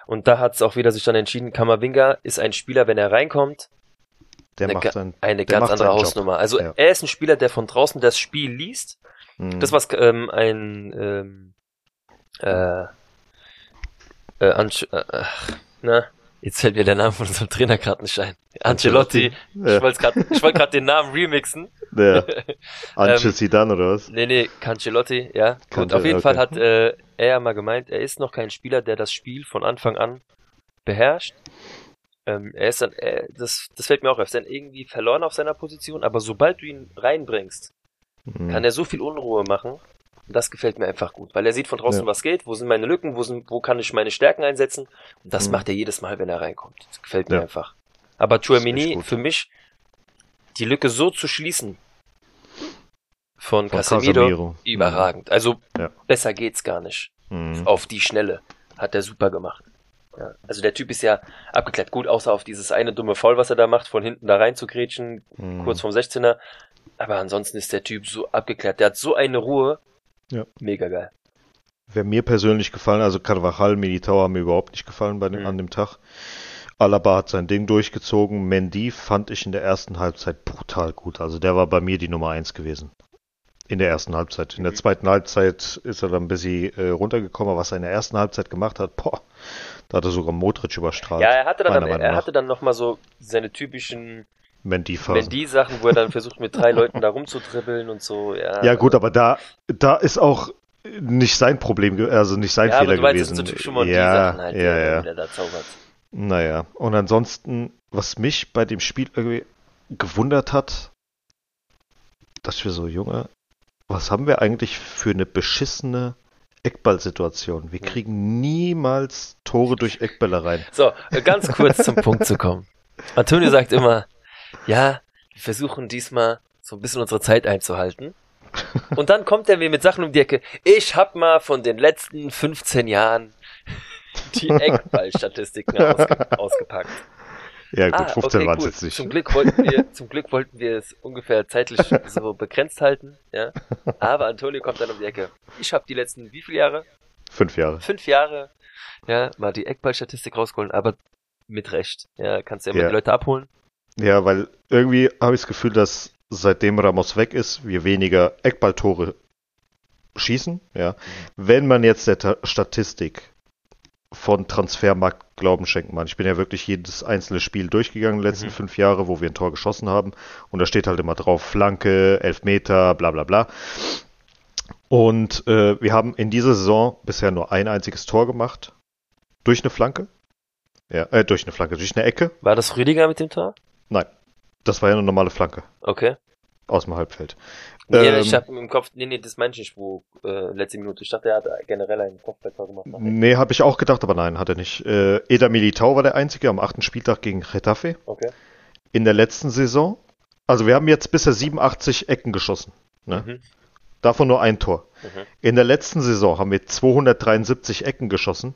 Und da hat es auch wieder sich dann entschieden, Kamavinga ist ein Spieler, wenn er reinkommt, Der Eine macht sein. eine ganz andere seinen Job. Hausnummer. Also Ja. er ist ein Spieler, der von draußen das Spiel liest. Mhm. Das, was ähm, ein ähm, äh, äh, Ansch äh, ach, na, jetzt fällt mir der Name von unserem Trainer gerade nicht ein. Ancelotti. Ja. Ich wollte gerade wollt grad den Namen remixen. Ja. Anche Ähm, Zidane oder was? Nee, nee, Cancelotti, ja. Gut, Cante- auf jeden okay. Fall hat äh, er ja mal gemeint, er ist noch kein Spieler, der das Spiel von Anfang an beherrscht. Ähm, er ist dann, äh, das, das fällt mir auch auf, er ist dann irgendwie verloren auf seiner Position, aber sobald du ihn reinbringst, Mhm. kann er so viel Unruhe machen. Und das gefällt mir einfach gut, weil er sieht von draußen, Ja. was geht, wo sind meine Lücken, wo, sind, wo kann ich meine Stärken einsetzen. Und das Mhm. macht er jedes Mal, wenn er reinkommt. Das gefällt mir Ja. einfach. Aber gut. für mich, die Lücke so zu schließen von, Von Casemiro, Casemiro. überragend. Also Ja. besser geht's gar nicht. Mhm. Auf die Schnelle hat er super gemacht. Ja. Also der Typ ist ja abgeklärt. Gut, außer auf dieses eine dumme Foul, was er da macht, von hinten da rein zu grätschen, Mhm. kurz vorm 16er. Aber ansonsten ist der Typ so abgeklärt. Der hat so eine Ruhe. Ja. Mega geil. Wäre mir persönlich gefallen, also Carvajal, Militao haben mir überhaupt nicht gefallen bei dem, Mhm. an dem Tag. Alaba hat sein Ding durchgezogen. Mendy fand ich in der ersten Halbzeit brutal gut. Also der war bei mir die Nummer eins gewesen. In der ersten Halbzeit. In der Mhm. zweiten Halbzeit ist er dann ein bisschen äh, runtergekommen, aber was er in der ersten Halbzeit gemacht hat, boah, da hat er sogar Modric überstrahlt. Ja, er hatte dann, Meinung er hatte dann nochmal so seine typischen Mendy-Phasen. Mendy-Sachen, wo er dann versucht, mit drei Leuten da rumzudribbeln und so. Ja, Ja gut, aber da, da ist auch nicht sein Problem, also nicht sein ja, aber Fehler du meinst, gewesen. das sind so typische Mondi ja, Sachen halt, ja, die, ja. der da zaubert. Naja, und ansonsten, was mich bei dem Spiel irgendwie gewundert hat, dass wir so, Junge, was haben wir eigentlich für eine beschissene Eckballsituation? Wir Hm. kriegen niemals Tore durch Eckbälle rein. So, ganz kurz zum Punkt zu kommen. Antonio sagt immer, ja, wir versuchen diesmal so ein bisschen unsere Zeit einzuhalten. Und dann kommt er mir mit Sachen um die Ecke. Ich hab mal von den letzten 15 Jahren die Eckballstatistiken ausge ausgepackt. Ja gut, Ah, 15 okay, waren es cool. jetzt nicht. Zum Glück wollten wir, zum Glück wollten wir es ungefähr zeitlich so begrenzt halten, ja. Aber Antonio kommt dann um die Ecke. Ich habe die letzten wie viele Jahre? Fünf Jahre. Fünf Jahre, ja, mal die Eckballstatistik rausgeholt, aber mit Recht, ja, kannst du ja, Ja. mal die Leute abholen. Ja, weil irgendwie habe ich das Gefühl, dass seitdem Ramos weg ist, wir weniger Eckballtore schießen. Ja. Wenn man jetzt der Ta Statistik von Transfermarkt Glauben schenken kann. Ich bin ja wirklich jedes einzelne Spiel durchgegangen in den letzten Mhm. fünf Jahre, wo wir ein Tor geschossen haben. Und da steht halt immer drauf Flanke, Elfmeter, bla bla bla. Und äh, wir haben in dieser Saison bisher nur ein einziges Tor gemacht. Durch eine Flanke. Ja, äh, durch eine Flanke, durch eine Ecke. War das Rüdiger mit dem Tor? Nein. Das war ja eine normale Flanke Okay. aus dem Halbfeld. Nee, Ähm, ich habe im Kopf, nee, nee, das meinte ich nicht, wo, äh, letzte Minute. Ich dachte, er hat generell einen Kopfballtor gemacht. rechts. Nee, habe ich auch gedacht, aber nein, hat er nicht. Äh, Eder Militao war der Einzige am achten Spieltag gegen Getafe. Okay. In der letzten Saison, also wir haben jetzt bisher 87 Ecken geschossen. Ne? Mhm. Davon nur ein Tor. Mhm. In der letzten Saison haben wir 273 Ecken geschossen.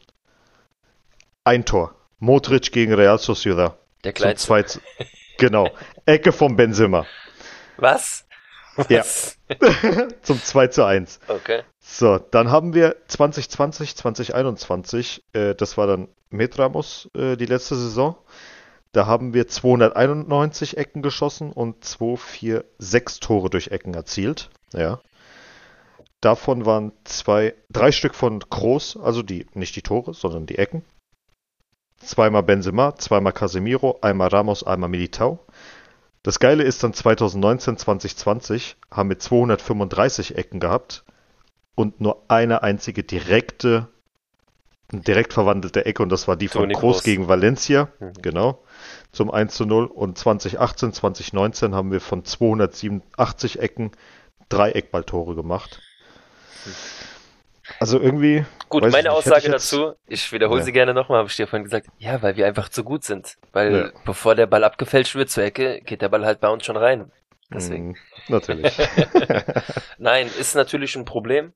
Ein Tor. Modric gegen Real Sociedad. Der kleinste. 2 zu- Genau. Ecke von Benzema. Was? Ja. Zum 2 zu 1. Okay. So, dann haben wir 2020, 2021, äh, das war dann mit Ramos äh, die letzte Saison. Da haben wir 291 Ecken geschossen und 2, 4, 6 Tore durch Ecken erzielt. Ja. Davon waren zwei, drei Stück von Kroos, also die, nicht die Tore, sondern die Ecken. Zweimal Benzema, zweimal Casemiro, einmal Ramos, einmal Militao. Das Geile ist dann 2019, 2020 haben wir 235 Ecken gehabt und nur eine einzige direkte, direkt verwandelte Ecke und das war die von Kroos. gegen Valencia, Mhm. genau, zum 1 zu 0 und 2018, 2019 haben wir von 287 Ecken drei Eckballtore gemacht. Also irgendwie, Gut, meine nicht, Aussage ich dazu, ich wiederhole Ja. sie gerne nochmal, habe ich dir vorhin gesagt, ja, weil wir einfach zu gut sind. Weil Ja. bevor der Ball abgefälscht wird zur Ecke, geht der Ball halt bei uns schon rein. Deswegen. mh, natürlich. Nein, ist natürlich ein Problem.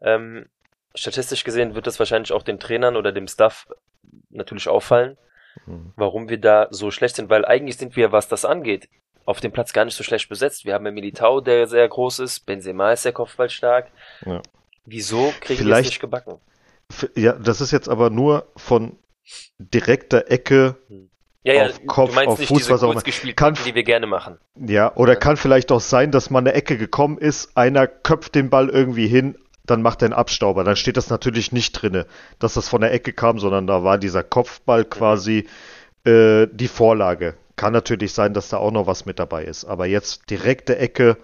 Ähm, statistisch gesehen wird das wahrscheinlich auch den Trainern oder dem Staff natürlich auffallen, Mhm. warum wir da so schlecht sind, weil eigentlich sind wir, was das angeht, auf dem Platz gar nicht so schlecht besetzt. Wir haben ja Militao, der sehr groß ist, Benzema ist sehr kopfballstark. Ja. Wieso kriegen wir es Vielleicht- nicht gebacken? Ja, das ist jetzt aber nur von direkter Ecke, Ja, ja, Auf Kopf, auf Fuß, was auch immer. Kann- die wir gerne machen. ja, oder Ja. kann vielleicht auch sein, dass man eine Ecke gekommen ist, einer köpft den Ball irgendwie hin, dann macht er einen Abstauber. Dann steht das natürlich nicht drinne, dass das von der Ecke kam, sondern da war dieser Kopfball quasi äh, die Vorlage. kann natürlich sein, dass da auch noch was mit dabei ist. Aber jetzt direkte Ecke,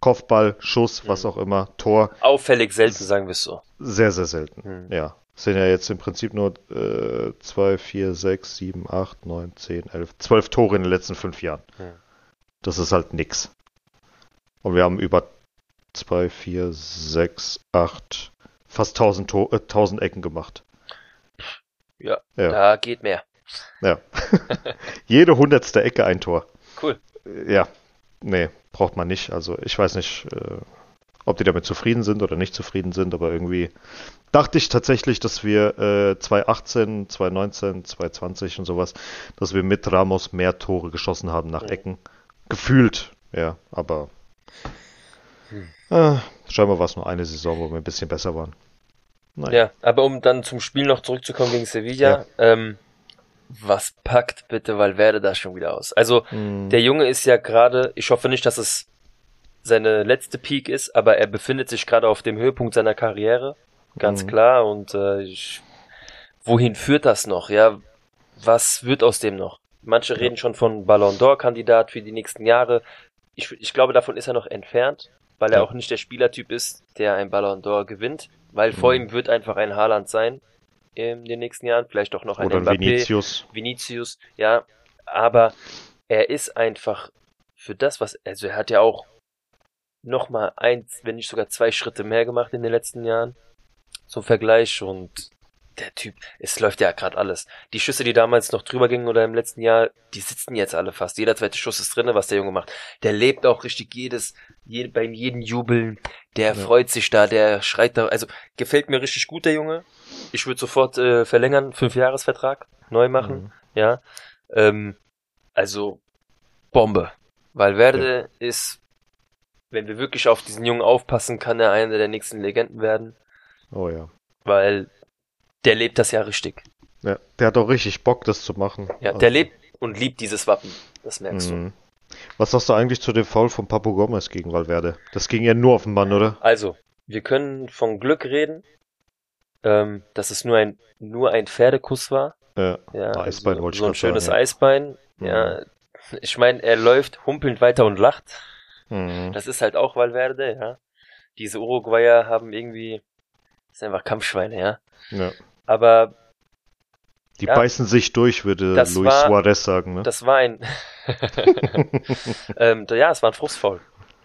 Kopfball, Schuss, was auch immer, Tor. Auffällig selten, sagen wir es so. Sehr, sehr selten. Hm. Ja. Es sind ja jetzt im Prinzip nur äh, 2, 4, 6, 7, 8, 9, 10, 11, 12 Tore in den letzten fünf Jahren. Hm. Das ist halt nix. Und wir haben über 2, 4, 6, 8, fast 1000, Tor, äh, 1000 Ecken gemacht. Ja, Ja. da geht mehr. Ja. Jede hundertste Ecke ein Tor. Cool. Ja, nee, braucht man nicht. Also ich weiß nicht, äh, ob die damit zufrieden sind oder nicht zufrieden sind, aber irgendwie dachte ich tatsächlich, dass wir äh, 2018, 2019, 2020 und sowas, dass wir mit Ramos mehr Tore geschossen haben nach. Ecken. Gefühlt, ja, aber Hm. äh, scheinbar war es nur eine Saison, wo wir ein bisschen besser waren. Nein. Ja, aber um dann zum Spiel noch zurückzukommen gegen Sevilla, ähm, was packt bitte Valverde da schon wieder aus? Also, Hm, der Junge ist ja gerade, ich hoffe nicht, dass es seine letzte Peak ist, aber er befindet sich gerade auf dem Höhepunkt seiner Karriere, ganz Mhm. klar. Und äh, ich, wohin führt das noch? Ja, was wird aus dem noch? Manche Ja. reden schon von Ballon d'Or-Kandidat für die nächsten Jahre. Ich, ich glaube, davon ist er noch entfernt, weil er Ja. auch nicht der Spielertyp ist, der ein Ballon d'Or gewinnt, weil vor Mhm. ihm wird einfach ein Haaland sein in den nächsten Jahren, vielleicht auch noch ein oder Mbappé. Vinicius. Vinicius, ja, aber er ist einfach für das, was, also er hat ja auch nochmal eins, wenn nicht sogar zwei Schritte mehr gemacht in den letzten Jahren zum Vergleich und der Typ, es läuft ja gerade alles. Die Schüsse, die damals noch drüber gingen oder im letzten Jahr, die sitzen jetzt alle fast. Jeder zweite Schuss ist drinne, was der Junge macht. Der lebt auch richtig jedes, je, beim jeden Jubeln, der Ja. freut sich da, der schreit da, also gefällt mir richtig gut, der Junge. Ich würde sofort äh, verlängern, Fünfjahresvertrag, neu machen. Mhm. Ja, ähm, also Bombe. Valverde ist, wenn wir wirklich auf diesen Jungen aufpassen, kann er einer der nächsten Legenden werden, Oh ja. weil der lebt das ja richtig. ja. Der hat auch richtig Bock, das zu machen. Ja, Also- der lebt und liebt dieses Wappen. Das merkst du. Mhm. Was sagst du eigentlich zu dem Foul von Papu Gomez gegen Valverde? Das ging ja nur auf den Mann, oder? Also, wir können von Glück reden, ähm, dass es nur ein, nur ein Pferdekuss war. Ja. Ja, Eisbein so, wollte ich so ein schönes sagen, ja. Eisbein. Ja, ich meine, er läuft humpelnd weiter und lacht. Mhm. Das ist halt auch Valverde, ja. Diese Uruguayer haben irgendwie, das sind einfach Kampfschweine, ja. ja. Aber Die Ja. beißen sich durch, würde Luis war- Suarez sagen, ne? das war ein, ähm, ja, es war ein Frustfoul.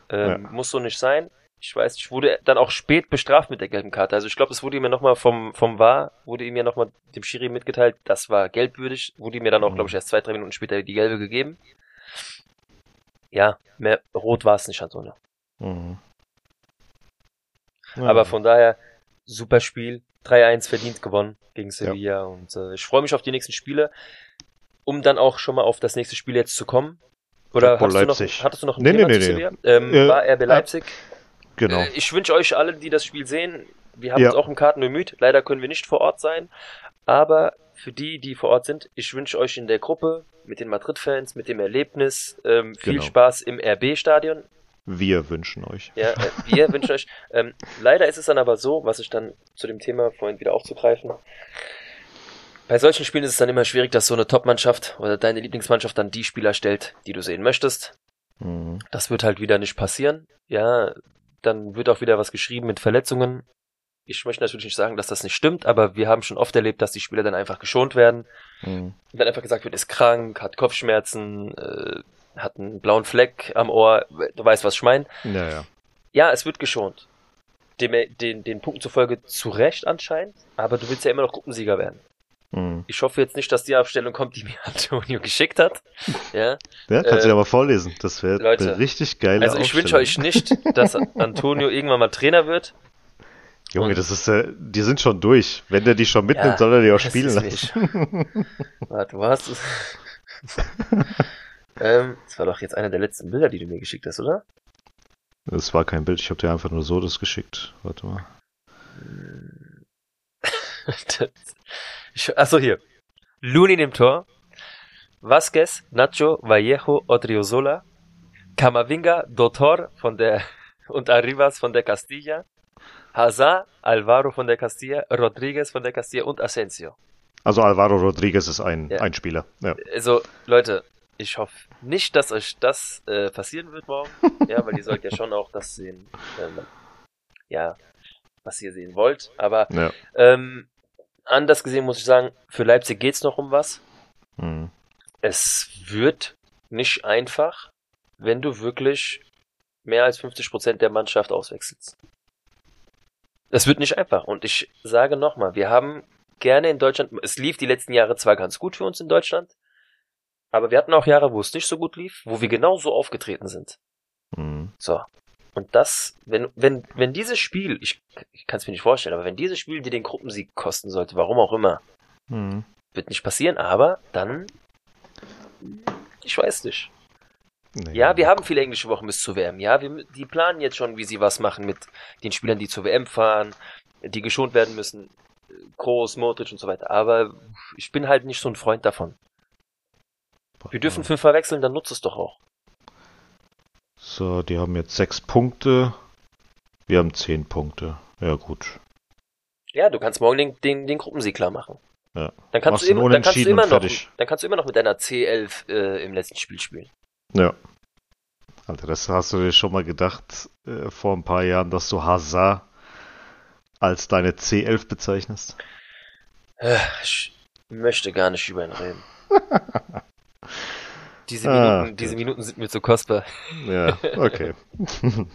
Ähm, Muss so nicht sein. Ich weiß, ich wurde dann auch spät bestraft mit der gelben Karte. Also ich glaube, es wurde ihm ja nochmal vom, vom VAR, wurde ihm ja nochmal dem Schiri mitgeteilt, das war gelbwürdig, wurde ihm ja dann auch, Mhm. glaube ich, erst zwei, drei Minuten später die gelbe gegeben. Ja, mehr rot war es nicht, Antonio. Mhm. Ja. Aber von daher, super Spiel. 3-1 verdient gewonnen gegen Sevilla. Und äh, ich freue mich auf die nächsten Spiele, um dann auch schon mal auf das nächste Spiel jetzt zu kommen. Oder hattest du, noch, hattest du noch ein Nee, Thema nee, zu nee, Sevilla? Ähm, Äh, war RB Leipzig. Genau. Äh, ich wünsche euch alle, die das Spiel sehen, wir haben Ja. uns auch im Karten bemüht. Leider können wir nicht vor Ort sein. Aber für die, die vor Ort sind, ich wünsche euch in der Gruppe mit den Madrid-Fans, mit dem Erlebnis, ähm, viel Genau. Spaß im RB-Stadion. Wir wünschen euch. Ja, äh, wir wünschen euch. Ähm, leider ist es dann aber so, was ich dann zu dem Thema vorhin wieder aufzugreifen. Bei solchen Spielen ist es dann immer schwierig, dass so eine Top-Mannschaft oder deine Lieblingsmannschaft dann die Spieler stellt, die du sehen möchtest. Mhm. Das wird halt wieder nicht passieren. Ja, dann wird auch wieder was geschrieben mit Verletzungen. Ich möchte natürlich nicht sagen, dass das nicht stimmt, aber wir haben schon oft erlebt, dass die Spieler dann einfach geschont werden. Mhm. Und dann einfach gesagt wird, ist krank, hat Kopfschmerzen, äh, hat einen blauen Fleck am Ohr. Du weißt, was ich meine. Ja, ja. Ja, es wird geschont. Dem, den, den Punkten zufolge zu Recht anscheinend, aber du willst ja immer noch Gruppensieger werden. Mhm. Ich hoffe jetzt nicht, dass die Abstellung kommt, die mir Antonio geschickt hat. Ja, Ja, kannst du Äh, ja mal vorlesen. Das wäre eine richtig geile also ich wünsche euch nicht, dass Antonio irgendwann mal Trainer wird. Junge, und- das ist, äh, die sind schon durch. Wenn der die schon mitnimmt, Ja, soll er die auch spielen lassen. Warte, du hast. ähm, das war doch jetzt einer der letzten Bilder, die du mir geschickt hast, oder? Das war kein Bild, ich habe dir einfach nur so das geschickt. Warte mal. Achso, hier. Lunin im Tor. Vasquez, Nacho, Vallejo, Odriozola. Camavinga, Dotor von der und Arribas von der Castilla. Hazard, Alvaro von der Castilla, Rodriguez von der Castilla und Asensio. Also Alvaro Rodriguez ist ein, Ja. ein Spieler. Ja. Also, Leute, Ich hoffe nicht, dass euch das äh, passieren wird morgen. ja, weil ihr sollt ja schon auch das sehen. Ähm, ja, was ihr sehen wollt. Aber Ja. ähm, anders gesehen muss ich sagen, für Leipzig geht's noch um was. Mhm. Es wird nicht einfach, wenn du wirklich mehr als 50% der Mannschaft auswechselst. Es wird nicht einfach. Und ich sage nochmal, wir haben gerne in Deutschland, es lief die letzten Jahre zwar ganz gut für uns in Deutschland, aber wir hatten auch Jahre, wo es nicht so gut lief, wo wir genauso aufgetreten sind. Mhm. So. Und das, wenn, wenn, wenn dieses Spiel, ich, ich kann es mir nicht vorstellen, aber wenn dieses Spiel dir den Gruppensieg kosten sollte, warum auch immer, Mhm. wird nicht passieren, aber dann, ich weiß nicht. Nee. Ja, wir haben viele englische Wochen bis zur WM. Ja, wir, die planen jetzt schon, wie sie was machen mit den Spielern, die zur WM fahren, die geschont werden müssen. Groß, Modric und so weiter. Aber ich bin halt nicht so ein Freund davon. Wir dürfen fünf verwechseln, dann nutzt es doch auch. So, die haben jetzt sechs Punkte. Wir haben zehn Punkte. Ja, gut. Ja, du kannst morgen den, den, den Gruppensieg klar machen. Ja. Dann kannst, du immer, dann kannst du immer noch, dann kannst du immer noch mit deiner C11 äh, im letzten Spiel spielen. Ja. Alter, das hast du dir schon mal gedacht äh, vor ein paar Jahren, dass du Hazard als deine C11 bezeichnest? Äh, Ich möchte gar nicht über ihn reden. Diese Ah, Minuten, diese gut. Minuten sind mir zu kostbar. Ja, okay.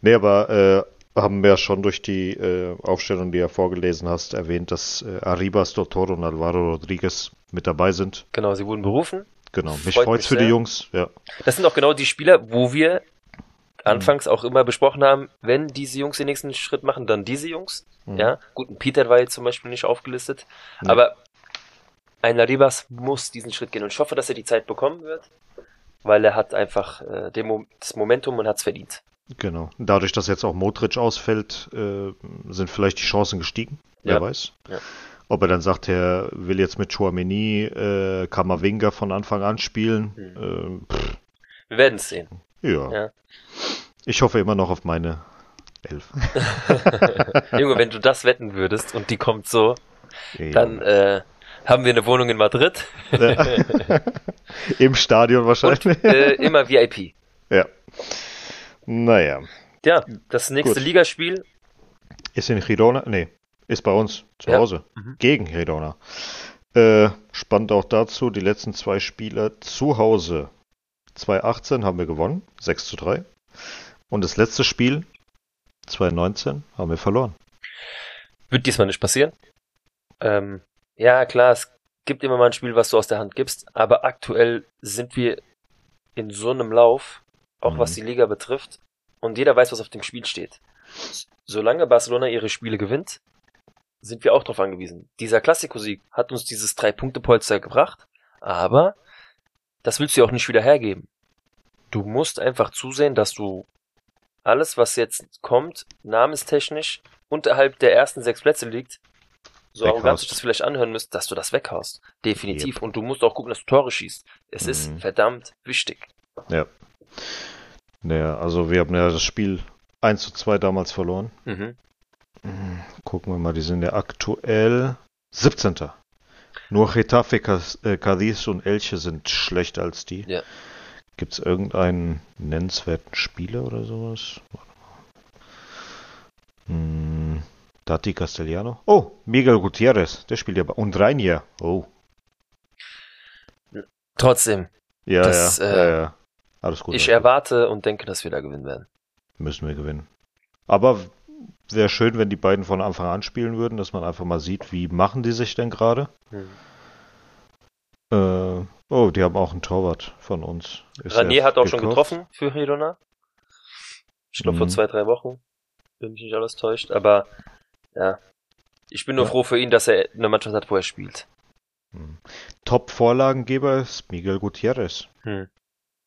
nee, aber äh, haben wir ja schon durch die äh, Aufstellung, die du ja vorgelesen hast, erwähnt, dass äh, Arribas, Dottor und Alvaro Rodriguez mit dabei sind. Genau, sie wurden berufen. Genau. Mich Freut freut's mich für die. Jungs. Ja. Das sind auch genau die Spieler, wo wir anfangs auch immer besprochen haben, wenn diese Jungs den nächsten Schritt machen, dann diese Jungs. Mhm. Ja, gut, ein Peter war jetzt zum Beispiel nicht aufgelistet, Nee. aber ein Laribas muss diesen Schritt gehen und ich hoffe, dass er die Zeit bekommen wird, weil er hat einfach äh, Mo das Momentum und hat es verdient. Genau. Dadurch, dass jetzt auch Modric ausfällt, äh, sind vielleicht die Chancen gestiegen. Wer Ja. weiß. Ja. Ob er dann sagt, er will jetzt mit Chouameni, äh, Kamavinga von Anfang an spielen. Mhm. Äh, Wir werden es sehen. ja. Ja. Ich hoffe immer noch auf meine Elf. Junge, wenn du das wetten würdest und die kommt so, dann äh, haben wir eine Wohnung in Madrid Im Stadion wahrscheinlich. und äh, immer VIP. ja. Naja. Ja, das nächste Gut. Ligaspiel Ist in Girona? Nee, ist bei uns zu Ja. Hause. Mhm. Gegen Girona. Äh, spannend auch dazu, die letzten zwei Spiele zu Hause. 2018 haben wir gewonnen, 6 zu 3. Und das letzte Spiel, 2019, haben wir verloren. Wird diesmal nicht passieren. Ähm, ja, klar, es gibt immer mal ein Spiel, was du aus der Hand gibst, aber aktuell sind wir in so einem Lauf, auch Mhm. was die Liga betrifft, und jeder weiß, was auf dem Spiel steht. Solange Barcelona ihre Spiele gewinnt, sind wir auch darauf angewiesen. Dieser Klassiko-Sieg hat uns dieses Drei-Punkte-Polster gebracht, aber das willst du ja auch nicht wieder hergeben. Du musst einfach zusehen, dass du alles, was jetzt kommt, namenstechnisch unterhalb der ersten sechs Plätze liegt, so arrogant sich das vielleicht anhören müsst, dass du das weghaust. Definitiv. Und du musst auch gucken, dass du Tore schießt. Es Mhm. ist verdammt wichtig. Ja. Naja, also wir haben ja das Spiel 1 zu 2 damals verloren. Mhm. Gucken wir mal, die sind ja aktuell 17. Nur Getafe, äh, Cadiz und Elche sind schlechter als die. Ja. Gibt es irgendeinen nennenswerten Spieler oder sowas? Warte mal. Hm, Tati Castellano. Oh, Miguel Gutierrez, der spielt ja bei. Und Reinier. Oh. Trotzdem, Ja, Das, ja, äh, ja, ja. Alles gut. ich alles gut. erwarte und denke, dass wir da gewinnen werden. Müssen wir gewinnen. Aber wäre schön, wenn die beiden von Anfang an spielen würden, dass man einfach mal sieht, wie machen die sich denn gerade. Mhm. Äh, oh, die haben auch einen Torwart von uns. Ist Ranier er hat auch schon gekauft? getroffen für Girona. Ich glaube vor Mhm. zwei, drei Wochen. Wenn mich nicht alles täuscht. Aber ja. Ich bin nur Ja. froh für ihn, dass er eine Mannschaft hat, wo er spielt. Hm. Top-Vorlagengeber ist Miguel Gutierrez. Hm.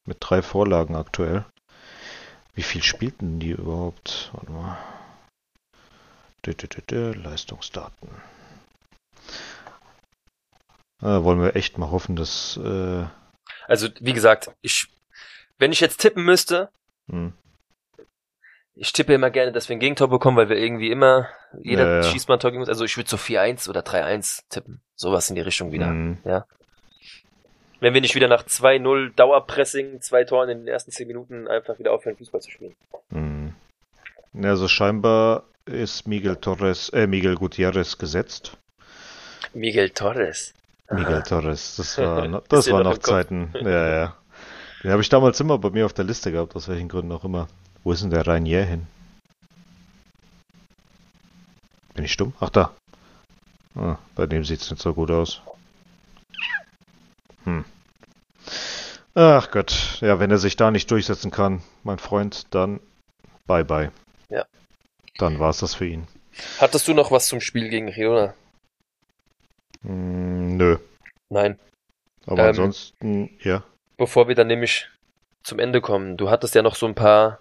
Mit drei Vorlagen aktuell. Wie viel spielten die überhaupt? Warte mal. Dö, dö, dö, Leistungsdaten. Ah, wollen wir echt mal hoffen, dass. Äh, Also, wie gesagt, ich, wenn ich jetzt tippen müsste, hm, ich tippe immer gerne, dass wir ein Gegentor bekommen, weil wir irgendwie immer, jeder Ja, ja. schießt mal ein Tor gegen uns. Also ich würde so 4-1 oder 3-1 tippen. Sowas in die Richtung wieder. hm. Ja. Wenn wir nicht wieder nach 2-0 Dauerpressing, zwei Toren in den ersten 10 Minuten einfach wieder aufhören, Fußball zu spielen. Hm. Also scheinbar ist Miguel Torres, äh, Miguel Gutierrez gesetzt. Miguel Torres. Miguel Torres, das war, no- Ist das war noch noch? Zeiten. Ja, ja. Den habe ich damals immer bei mir auf der Liste gehabt, aus welchen Gründen auch immer. Wo ist denn der Rainier hin? Bin ich stumm? Ach, da. Ah, bei dem sieht's nicht so gut aus. Hm. Ach Gott, ja, wenn er sich da nicht durchsetzen kann, mein Freund, dann bye bye. Ja. Dann war's das für ihn. Hattest du noch was zum Spiel gegen Girona? Hm, nö. Nein. Aber Ähm, ansonsten, ja. Bevor wir dann nämlich zum Ende kommen, du hattest ja noch so ein paar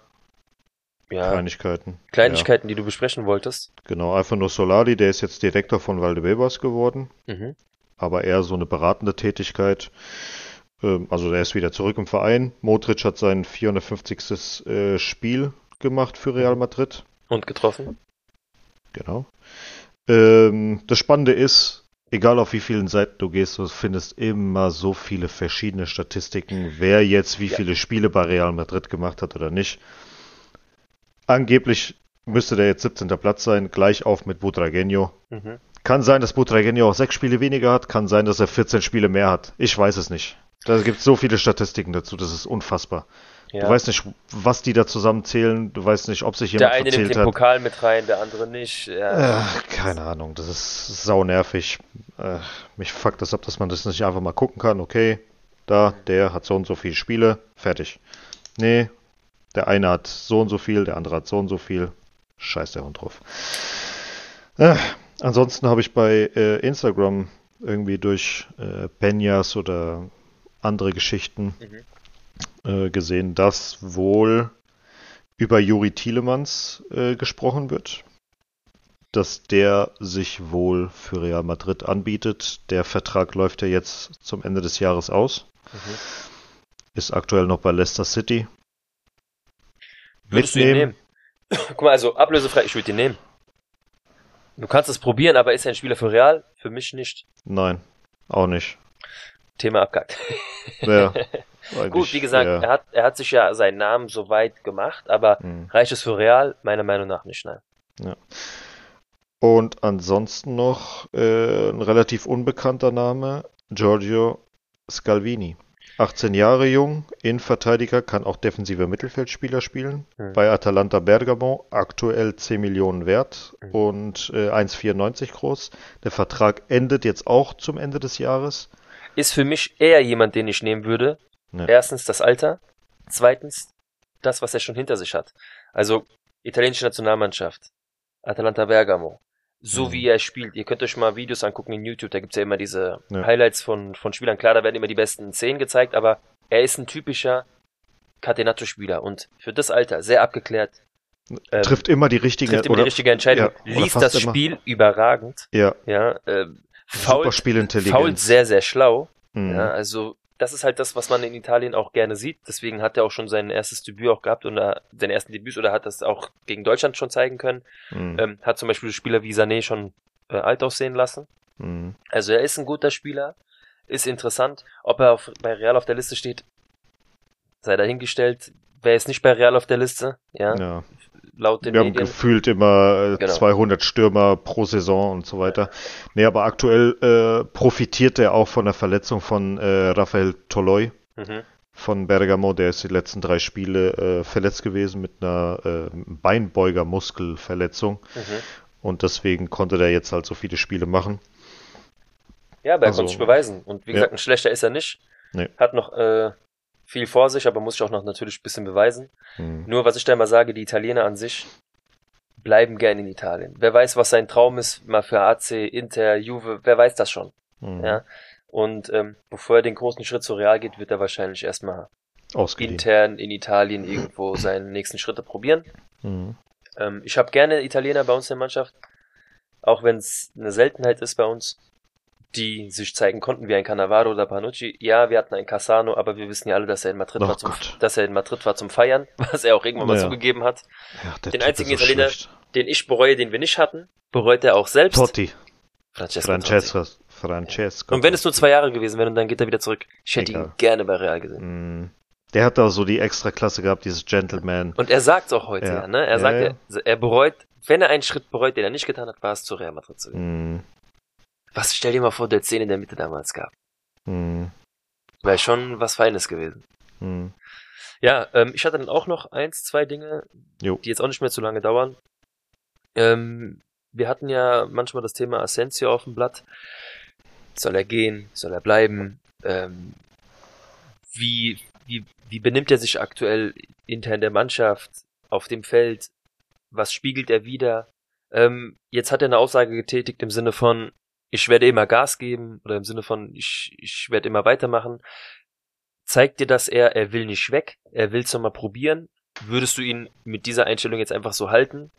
ja, Kleinigkeiten. Kleinigkeiten, die du besprechen wolltest. Ja, genau, einfach nur Solari, der ist jetzt Direktor von Valdebebas geworden, Mhm. aber eher so eine beratende Tätigkeit. Ähm, Also der ist wieder zurück im Verein. Modric hat sein 450. äh, Spiel gemacht für Real Madrid. Und getroffen. Genau. Ähm, das Spannende ist, egal auf wie vielen Seiten du gehst, du findest immer so viele verschiedene Statistiken, wer jetzt wie Ja. viele Spiele bei Real Madrid gemacht hat oder nicht. Angeblich müsste der jetzt 17. Platz sein, gleich auf mit Butragueño. Mhm. Kann sein, dass Butragueño auch sechs Spiele weniger hat, kann sein, dass er 14 Spiele mehr hat. Ich weiß es nicht. Da gibt es so viele Statistiken dazu, das ist unfassbar. Ja. Du weißt nicht, was die da zusammenzählen, du weißt nicht, ob sich der jemand eine nimmt verzählt den hat. Pokal mit rein, der andere nicht. Ja. Äh, keine Ahnung, das ist sau nervig. Äh, mich fuckt das ab, dass man das nicht einfach mal gucken kann. Okay, da, der hat so und so viele Spiele, fertig. Nee, der eine hat so und so viel, der andere hat so und so viel. Scheiß der Hund drauf. Äh, ansonsten habe ich bei äh, Instagram irgendwie durch äh, Peñas oder andere Geschichten äh, gesehen, dass wohl über Juri Tielemans äh, gesprochen wird, dass der sich wohl für Real Madrid anbietet. Der Vertrag läuft ja jetzt zum Ende des Jahres aus, Mhm. ist aktuell noch bei Leicester City. Würdest du ihn nehmen? Guck mal, also ablösefrei, ich würde ihn nehmen. Du kannst es probieren, aber ist er ein Spieler für Real? Für mich nicht. Nein, auch nicht. Thema abgehakt. Ja, Gut, wie gesagt, ja. er, hat, er hat sich ja seinen Namen so weit gemacht, aber Hm. reicht es für Real? Meiner Meinung nach nicht, nein. Und ansonsten noch äh, ein relativ unbekannter Name, Giorgio Scalvini. 18 Jahre jung, Innenverteidiger, kann auch defensiver Mittelfeldspieler spielen. Hm. Bei Atalanta Bergamo aktuell 10 Millionen wert Mhm. und äh, 1,94 groß. Der Vertrag endet jetzt auch zum Ende des Jahres. Ist für mich eher jemand, den ich nehmen würde. Ja. Erstens das Alter, zweitens das, was er schon hinter sich hat. Also italienische Nationalmannschaft, Atalanta Bergamo, so Mhm. wie er spielt. Ihr könnt euch mal Videos angucken in YouTube, da gibt's ja immer diese Ja. Highlights von, von Spielern. Klar, da werden immer die besten Szenen gezeigt, aber er ist ein typischer Catenaccio-Spieler und für das Alter sehr abgeklärt. ähm, Trifft immer die richtige, trifft immer oder, die richtige Entscheidung, ja, liest das immer. Spiel überragend, ja, ja, äh, super fault, fault Spielintelligenz. sehr, sehr schlau. Mhm. Ja, also das ist halt das, was man in Italien auch gerne sieht. Deswegen hat er auch schon sein erstes Debüt auch gehabt oder sein ersten Debüt oder hat das auch gegen Deutschland schon zeigen können. Mhm. Ähm, hat zum Beispiel Spieler wie Sané schon äh, alt aussehen lassen. Mhm. Also er ist ein guter Spieler, ist interessant. Ob er auf, bei Real auf der Liste steht, sei dahingestellt. Wer ist nicht bei Real auf der Liste? Ja, Ja. Laut den Wir haben Medien. gefühlt immer äh, Genau. 200 Stürmer pro Saison und so weiter. Nee, aber aktuell äh, profitiert er auch von der Verletzung von äh, Rafael Toloi Mhm. von Bergamo. Der ist die letzten drei Spiele äh, verletzt gewesen mit einer äh, Beinbeuger-Muskelverletzung. Mhm. Und deswegen konnte der jetzt halt so viele Spiele machen. Ja, aber er Also, konnte sich beweisen. Und wie ja. gesagt, ein schlechter ist er nicht. Nee. Hat noch äh, viel vor sich, aber muss sich auch noch natürlich ein bisschen beweisen. Hm. Nur was ich da immer sage, die Italiener an sich bleiben gern in Italien. Wer weiß, was sein Traum ist, mal für AC, Inter, Juve, wer weiß das schon. Hm. Ja. Und ähm, bevor er den großen Schritt zu Real geht, wird er wahrscheinlich erstmal Ausgeliehen. intern in Italien irgendwo seine nächsten Schritte probieren. Hm. Ähm, ich habe gerne Italiener bei uns in der Mannschaft, auch wenn es eine Seltenheit ist bei uns, die sich zeigen konnten wie ein Cannavaro oder Panucci. Ja, wir hatten einen Cassano, aber wir wissen ja alle, dass er in Madrid Oh war zum, Gott. dass er in Madrid war zum Feiern, was er auch irgendwann mal Ja. zugegeben hat. Ja, Den einzigen Italiener- schlecht. Den ich bereue, den wir nicht hatten, bereut er auch selbst. Totti. Francesco, Francesco, Francesco. Und wenn es nur zwei Jahre gewesen wären und dann geht er wieder zurück. Ich hätte Egal. ihn gerne bei Real gesehen. Mm. Der hat da so die extra Klasse gehabt, dieses Gentleman. Und er sagt auch heute, Ja. ja, ne? Er Ja, sagt, ja. Er, er bereut, wenn er einen Schritt bereut, den er nicht getan hat, war es zu Real Madrid zu gehen. Mm. Was stell dir mal vor, der 10 in der Mitte damals gab. Mm. Wäre schon was Feines gewesen. Mm. Ja, ähm, ich hatte dann auch noch eins, zwei Dinge, Jo. die jetzt auch nicht mehr zu lange dauern. Ähm, wir hatten ja manchmal das Thema Asensio auf dem Blatt. Soll er gehen? Soll er bleiben? Ähm, wie, wie, wie benimmt er sich aktuell intern der Mannschaft, auf dem Feld? Was spiegelt er wieder? Ähm, jetzt hat er eine Aussage getätigt im Sinne von, ich werde immer Gas geben oder im Sinne von, ich, ich werde immer weitermachen. Zeigt dir das er, er will nicht weg, er will es nochmal probieren? Würdest du ihn mit dieser Einstellung jetzt einfach so halten?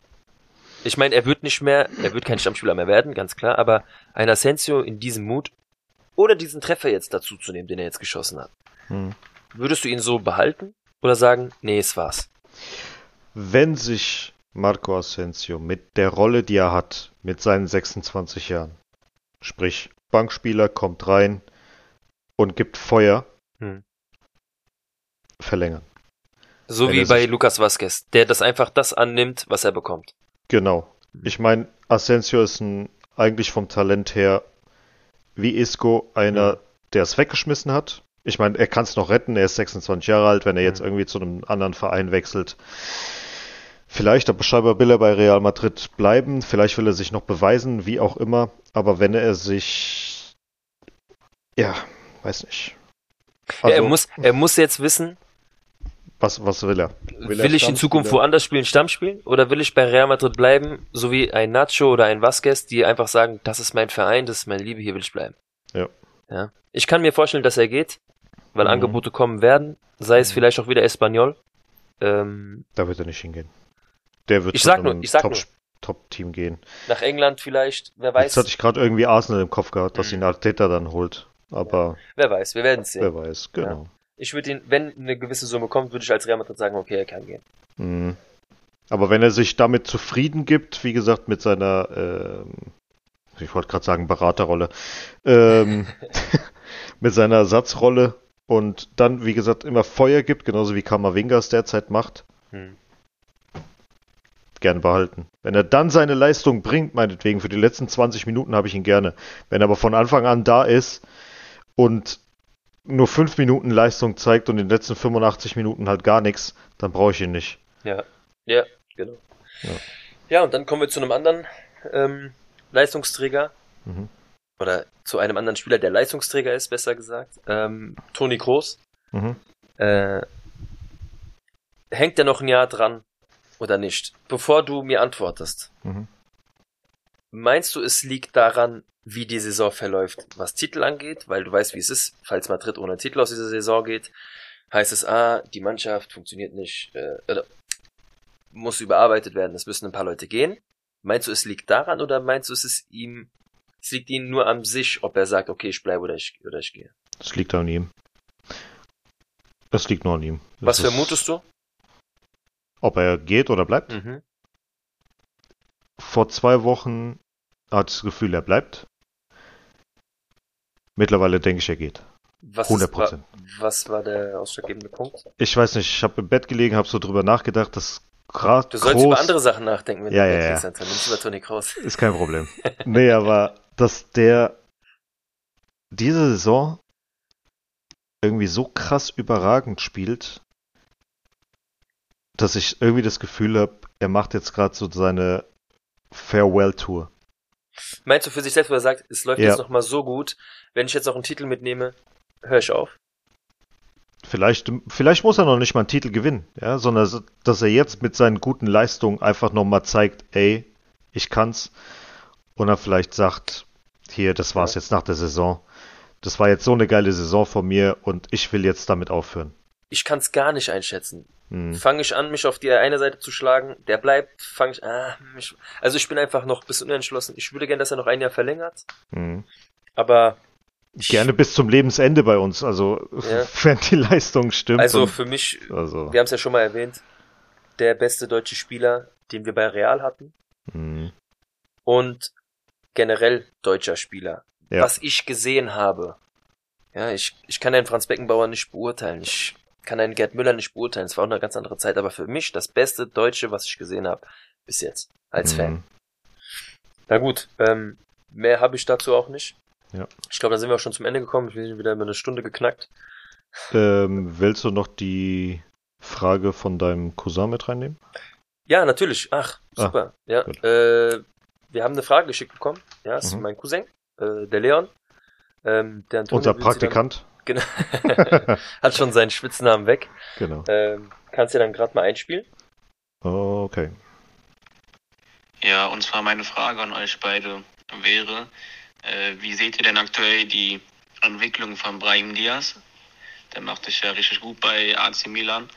Ich meine, er wird nicht mehr, er wird kein Stammspieler mehr werden, ganz klar, aber ein Asensio in diesem Mut oder diesen Treffer jetzt dazu zu nehmen, den er jetzt geschossen hat, Mm. würdest du ihn so behalten oder sagen, nee, es war's? Wenn sich Marco Asensio mit der Rolle, die er hat, mit seinen 26 Jahren, sprich Bankspieler kommt rein und gibt Feuer, Hm. verlängern. So Wenn wie bei sich- Lukas Vazquez, der das einfach das annimmt, was er bekommt. Genau. Ich meine, Asensio ist ein, eigentlich vom Talent her wie Isco einer, Mhm. der es weggeschmissen hat. Ich meine, er kann es noch retten, er ist 26 Jahre alt, wenn er jetzt Mhm. irgendwie zu einem anderen Verein wechselt. Vielleicht, aber scheinbar will er bei Real Madrid bleiben, vielleicht will er sich noch beweisen, wie auch immer, aber wenn er sich, ja, weiß nicht. ja, er Also, muss, er muss jetzt wissen, was, was will er? will, er ich in Zukunft woanders spielen, Stamm spielen? Oder will ich bei Real Madrid bleiben, so wie ein Nacho oder ein Vasquez, die einfach sagen, das ist mein Verein, das ist meine Liebe, hier will ich bleiben. Ja. ja. Ich kann mir vorstellen, dass er geht, weil Mhm. Angebote kommen werden, sei es Mhm. vielleicht auch wieder Espanyol. Ähm, Da wird er nicht hingehen. Der wird Ich sag nur- ich sag Top, nur. Top-Team gehen. nach England vielleicht, wer Jetzt weiß. hatte ich gerade irgendwie Arsenal im Kopf gehabt, dass Mhm. ihn Arteta dann holt. Aber Wer weiß, wir werden es sehen. wer weiß, genau. Ich würde ihn, wenn eine gewisse Summe kommt, würde ich als Real Madrid sagen, okay, er kann gehen. Mhm. Aber wenn er sich damit zufrieden gibt, wie gesagt, mit seiner, ähm, ich wollte gerade sagen Beraterrolle, ähm, mit seiner Ersatzrolle und dann, wie gesagt, immer Feuer gibt, genauso wie Kamavinga es derzeit macht, Hm. Gern behalten. Wenn er dann seine Leistung bringt, meinetwegen, für die letzten 20 Minuten habe ich ihn gerne. Wenn er aber von Anfang an da ist und nur 5 Minuten Leistung zeigt und in den letzten 85 Minuten halt gar nichts, dann brauche ich ihn nicht. Ja, ja, genau. Ja. Ja. und dann kommen wir zu einem anderen ähm, Leistungsträger Mhm. oder zu einem anderen Spieler, der Leistungsträger ist, besser gesagt. Ähm, Toni Kroos. Mhm. Äh, hängt er noch ein Jahr dran oder nicht? Bevor du mir antwortest, Mhm. meinst du, es liegt daran, wie die Saison verläuft, was Titel angeht? Weil du weißt, wie es ist. Falls Madrid ohne Titel aus dieser Saison geht, heißt es, ah, die Mannschaft funktioniert nicht, äh, oder muss überarbeitet werden, es müssen ein paar Leute gehen. Meinst du, es liegt daran oder meinst du, es ist ihm, es liegt ihm nur an sich, ob er sagt, okay, ich bleibe oder ich, oder ich gehe? Das liegt an ihm. Das liegt nur an ihm. Das Was vermutest du? Ob er geht oder bleibt? Mhm. Vor zwei Wochen hatte ich das Gefühl, er bleibt. Mittlerweile denke ich, er geht. Was 100 ist- wa- Prozent. Was war der ausschlaggebende Punkt? Ich weiß nicht, ich habe im Bett gelegen, habe so drüber nachgedacht, dass gerade Du sollst über andere Sachen nachdenken, wenn Ja, du ja, ja. Nimmst über Toni Kroos. Ist kein Problem. nee, aber dass der diese Saison irgendwie so krass überragend spielt, dass ich irgendwie das Gefühl habe, er macht jetzt gerade so seine Farewell-Tour. Meinst du für sich selbst, wo er sagt, es läuft Ja. jetzt nochmal so gut, wenn ich jetzt noch einen Titel mitnehme, höre ich auf? Vielleicht, vielleicht muss er noch nicht mal einen Titel gewinnen, ja, sondern so- dass er jetzt mit seinen guten Leistungen einfach nochmal zeigt, ey, ich kann's. Und er vielleicht sagt, hier, das war's Ja. jetzt nach der Saison. Das war jetzt so eine geile Saison von mir und ich will jetzt damit aufhören. Ich kann es gar nicht einschätzen. Hm. Fange ich an, mich auf die eine Seite zu schlagen, der bleibt, fange ich, ah, mich, also ich bin einfach noch ein bisschen unentschlossen. Ich würde gerne, dass er noch ein Jahr verlängert, Hm. aber ich, Gerne bis zum Lebensende bei uns, also Ja. wenn die Leistung stimmt. also und, für mich, also, wir haben es ja schon mal erwähnt, der beste deutsche Spieler, den wir bei Real hatten hm. und generell deutscher Spieler. Ja. was ich gesehen habe. Ja, ich, ich kann einen Franz Beckenbauer nicht beurteilen. Ich kann einen Gerd Müller nicht beurteilen. Es war auch eine ganz andere Zeit. Aber für mich das beste Deutsche, was ich gesehen habe, bis jetzt. Als Fan. Mhm. Na gut, ähm, mehr habe ich dazu auch nicht. Ja. Ich glaube, da sind wir auch schon zum Ende gekommen. Wir sind wieder über eine Stunde geknackt. Ähm, willst du noch die Frage von deinem Cousin mit reinnehmen? Ja, natürlich. Ach, Ah, super. ja, gut. äh, wir haben eine Frage geschickt bekommen. Ja, das ist Mhm. mein Cousin, äh, der Leon. Ähm, der Antonio Unser Praktikant. Genau, hat schon seinen Spitznamen weg. Genau. Ähm, kannst du dann gerade mal einspielen? Okay. Ja, und zwar meine Frage an euch beide wäre, äh, wie seht ihr denn aktuell die Entwicklung von Brahim Diaz? Der macht sich ja richtig gut bei AC Milan.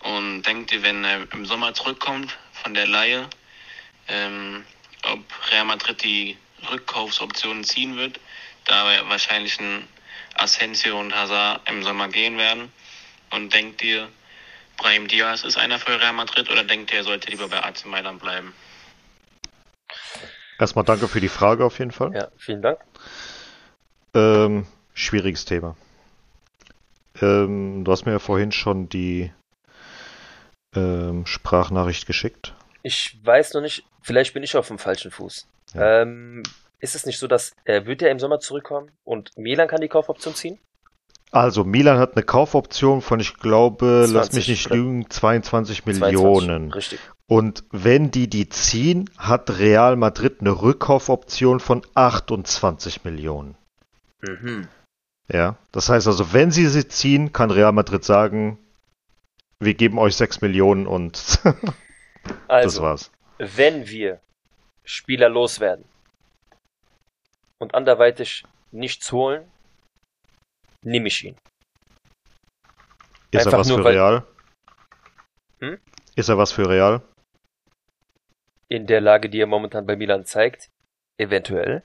Und denkt ihr, wenn er im Sommer zurückkommt von der Laie, ähm, ob Real Madrid die Rückkaufsoptionen ziehen wird, da wir wahrscheinlich ein Asensio und Hazard im Sommer gehen werden? Und denkt ihr, Brahim Diaz ist einer für Real Madrid oder denkt ihr, er sollte lieber bei AC Mailand bleiben? Erstmal danke für die Frage auf jeden Fall. Ja, vielen Dank. Ähm, schwieriges Thema. Ähm, du hast mir ja vorhin schon die ähm, Sprachnachricht geschickt. Ich weiß noch nicht, vielleicht bin ich auf dem falschen Fuß. Ja. Ähm, ist es nicht so, dass er wird ja im Sommer zurückkommen und Milan kann die Kaufoption ziehen? Also, Milan hat eine Kaufoption von, ich glaube, lass 20 mich nicht lügen, 22 22, Millionen. Richtig. Und wenn die die ziehen, hat Real Madrid eine Rückkaufoption von 28 Millionen. Mhm. Ja, das heißt also, wenn sie sie ziehen, kann Real Madrid sagen, wir geben euch 6 Millionen und das Also, war's. wenn wir Spieler loswerden und anderweitig nichts holen, nehme ich ihn. Ist er Einfach was nur, für weil- Real? Hm? Ist er was für Real? In der Lage, die er momentan bei Milan zeigt, eventuell.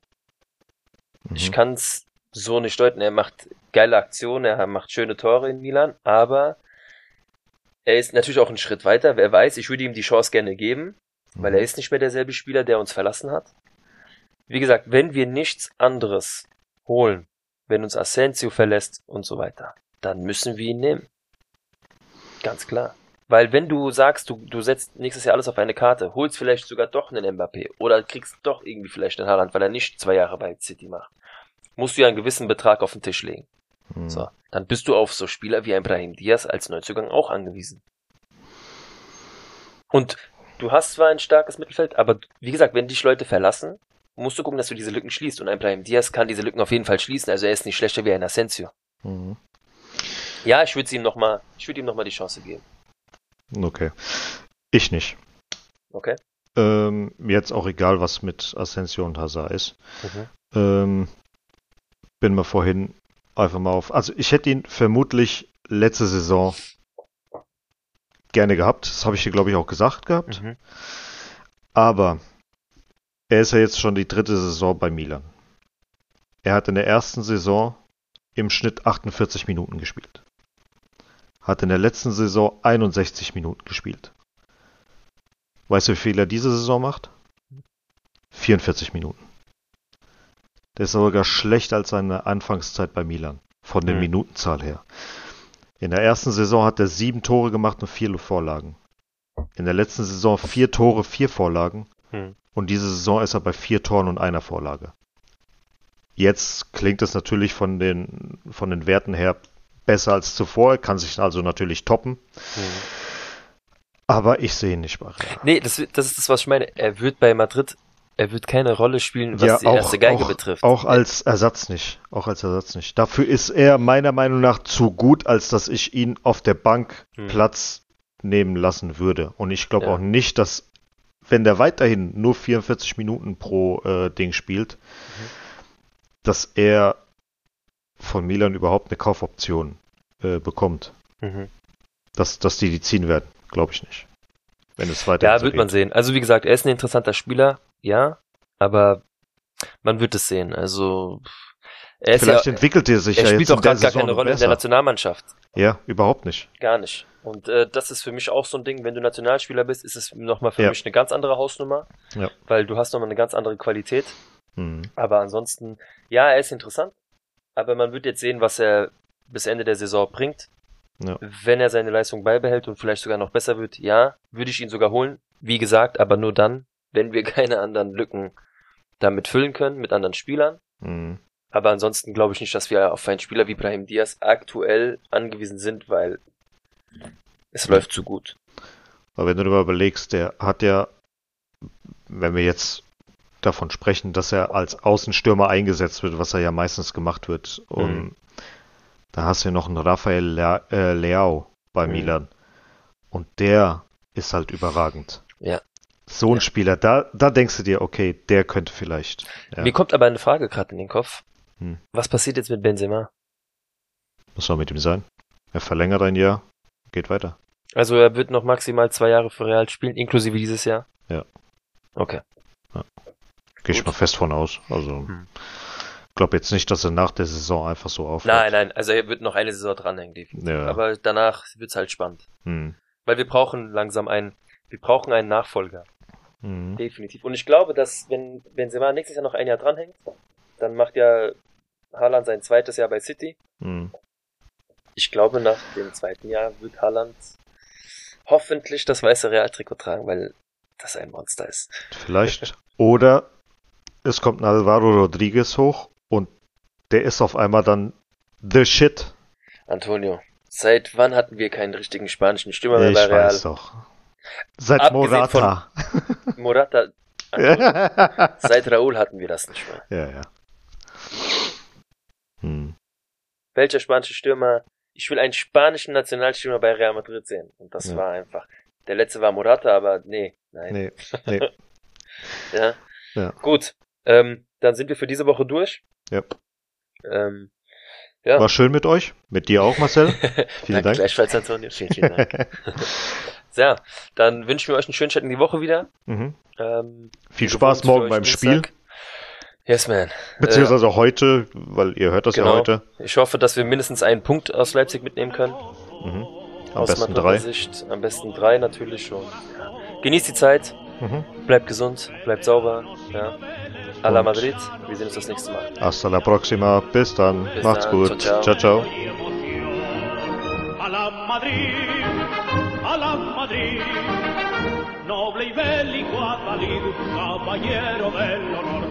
Ich Mhm. kann es so nicht deuten. Er macht geile Aktionen, er macht schöne Tore in Milan, aber er ist natürlich auch einen Schritt weiter. Wer weiß, ich würde ihm die Chance gerne geben, weil Mhm. er ist nicht mehr derselbe Spieler, der uns verlassen hat. Wie gesagt, wenn wir nichts anderes holen, wenn uns Asensio verlässt und so weiter, dann müssen wir ihn nehmen. Ganz klar. Weil wenn du sagst, du, du setzt nächstes Jahr alles auf eine Karte, holst vielleicht sogar doch einen Mbappé oder kriegst doch irgendwie vielleicht einen Haaland, weil er nicht zwei Jahre bei City macht, musst du ja einen gewissen Betrag auf den Tisch legen. Mhm. So, dann bist du auf so Spieler wie ein Brahim Diaz als Neuzugang auch angewiesen. Und du hast zwar ein starkes Mittelfeld, aber wie gesagt, wenn dich Leute verlassen, musst du gucken, dass du diese Lücken schließt. Und ein Brahim Diaz kann diese Lücken auf jeden Fall schließen. Also er ist nicht schlechter wie ein Asensio. Mhm. Ja, ich würde ihm noch mal, ich würde ihm noch mal die Chance geben. Okay. Ich nicht. Okay? Ähm, jetzt auch egal, was mit Asensio und Hazard ist. Mhm. Ähm, bin mal vorhin einfach mal auf. Also ich hätte ihn vermutlich letzte Saison gerne gehabt. Das habe ich dir, glaube ich, auch gesagt gehabt. Mhm. Aber er ist ja jetzt schon die dritte Saison bei Milan. Er hat in der ersten Saison im Schnitt 48 Minuten gespielt. Hat in der letzten Saison 61 Minuten gespielt. Weißt du, wie viel er diese Saison macht? 44 Minuten. Der ist sogar schlechter als seine Anfangszeit bei Milan. Von der Mhm. Minutenzahl her. In der ersten Saison hat er sieben Tore gemacht und vier Vorlagen. In der letzten Saison vier Tore, vier Vorlagen. Mhm. Und diese Saison ist er bei vier Toren und einer Vorlage. Jetzt klingt es natürlich von den, von den Werten her besser als zuvor. Er kann sich also natürlich toppen. Mhm. Aber ich sehe ihn nicht bei Real. Nee, das, das ist das, was ich meine. Er wird bei Madrid, er wird keine Rolle spielen, was die erste Geige auch, betrifft. Auch als Ersatz nicht. Auch als Ersatz nicht. Dafür ist er meiner Meinung nach zu gut, als dass ich ihn auf der Bank Hm. Platz nehmen lassen würde. Und ich glaube Ja. auch nicht, dass, wenn der weiterhin nur 44 Minuten pro äh, Ding spielt, Mhm. dass er von Milan überhaupt eine Kaufoption äh, bekommt. Mhm. Dass, dass die die ziehen werden, glaube ich nicht. Wenn es weiter Ja, so wird man geht. sehen. Also wie gesagt, er ist ein interessanter Spieler, ja, aber man wird es sehen. Also er ist Vielleicht ja, entwickelt er sich er ja spielt jetzt gerade gar Saison keine Rolle in der besser. Nationalmannschaft. Ja, überhaupt nicht. Gar nicht. Und äh, das ist für mich auch so ein Ding, wenn du Nationalspieler bist, ist es nochmal für Ja. mich eine ganz andere Hausnummer, Ja. weil du hast nochmal eine ganz andere Qualität. Mhm. Aber ansonsten, ja, er ist interessant. Aber man wird jetzt sehen, was er bis Ende der Saison bringt. Ja. Wenn er seine Leistung beibehält und vielleicht sogar noch besser wird, ja, würde ich ihn sogar holen. Wie gesagt, aber nur dann, wenn wir keine anderen Lücken damit füllen können, mit anderen Spielern. Mhm. Aber ansonsten glaube ich nicht, dass wir auf einen Spieler wie Brahim Diaz aktuell angewiesen sind, weil es läuft zu gut. Aber wenn du dir mal überlegst, der hat ja, wenn wir jetzt davon sprechen, dass er als Außenstürmer eingesetzt wird, was er ja meistens gemacht wird, und Mhm. da hast du ja noch einen Rafael Le äh, Leao bei Mhm. Milan. Und der ist halt überragend. Ja. So ein Ja. Spieler, da, da denkst du dir, okay, der könnte vielleicht. Ja. Mir kommt aber eine Frage gerade in den Kopf. Hm. Was passiert jetzt mit Benzema? Was soll mit ihm sein? Er verlängert ein Jahr, geht weiter. Also er wird noch maximal zwei Jahre für Real spielen, inklusive dieses Jahr? Ja. Okay. Gehe ich mal fest von aus. Also, Hm. glaube jetzt nicht, dass er nach der Saison einfach so aufhört. Nein, nein, also er wird noch eine Saison dranhängen, definitiv. Ja. Aber danach wird's halt spannend. Hm. Weil wir brauchen langsam einen, wir brauchen einen Nachfolger. Hm. Definitiv. Und ich glaube, dass wenn Benzema nächstes Jahr noch ein Jahr dranhängt, dann macht ja Haaland sein zweites Jahr bei City. Hm. Ich glaube, nach dem zweiten Jahr wird Haaland hoffentlich das weiße Real-Trikot tragen, weil das ein Monster ist. Vielleicht. Oder es kommt ein Alvaro Rodriguez hoch und der ist auf einmal dann the shit. Antonio, seit wann hatten wir keinen richtigen spanischen Stürmer mehr ich bei Real? weiß doch. Seit Abgesehen Morata. Morata, Antonio, ja, seit Raúl hatten wir das nicht mehr. ja. Hm. Welcher spanische Stürmer? Ich will einen spanischen Nationalstürmer bei Real Madrid sehen. Und das Ja. war einfach. Der letzte war Morata, aber nee, nein. Nee, nee. Ja. Ja. Gut. Ähm, dann sind wir für diese Woche durch. Ja. Ähm, ja. War schön mit euch. Mit dir auch, Marcel. Vielen Dank. gleichfalls, Antonio. Vielen, vielen Dank. ja, dann wünschen wir euch einen schönen Start in die Woche wieder. mhm. Ähm, Viel Spaß morgen beim. Spiel. Yes, man. Beziehungsweise heute, weil ihr hört das Genau. ja heute. Äh, ich hoffe, dass wir mindestens einen Punkt aus Leipzig mitnehmen können. Mhm. Am aus besten drei. Sicht. Am besten drei natürlich schon. Ja. Genießt die Zeit, Mhm. bleibt gesund, bleibt sauber. Ja. A la Madrid. Wir sehen uns das nächste Mal. Hasta la próxima. Bis dann. Bis Macht's dann. gut. Ciao, ciao. ciao. ciao. a la Madrid, a la Madrid, noble y bélico Adalid, caballero del honor.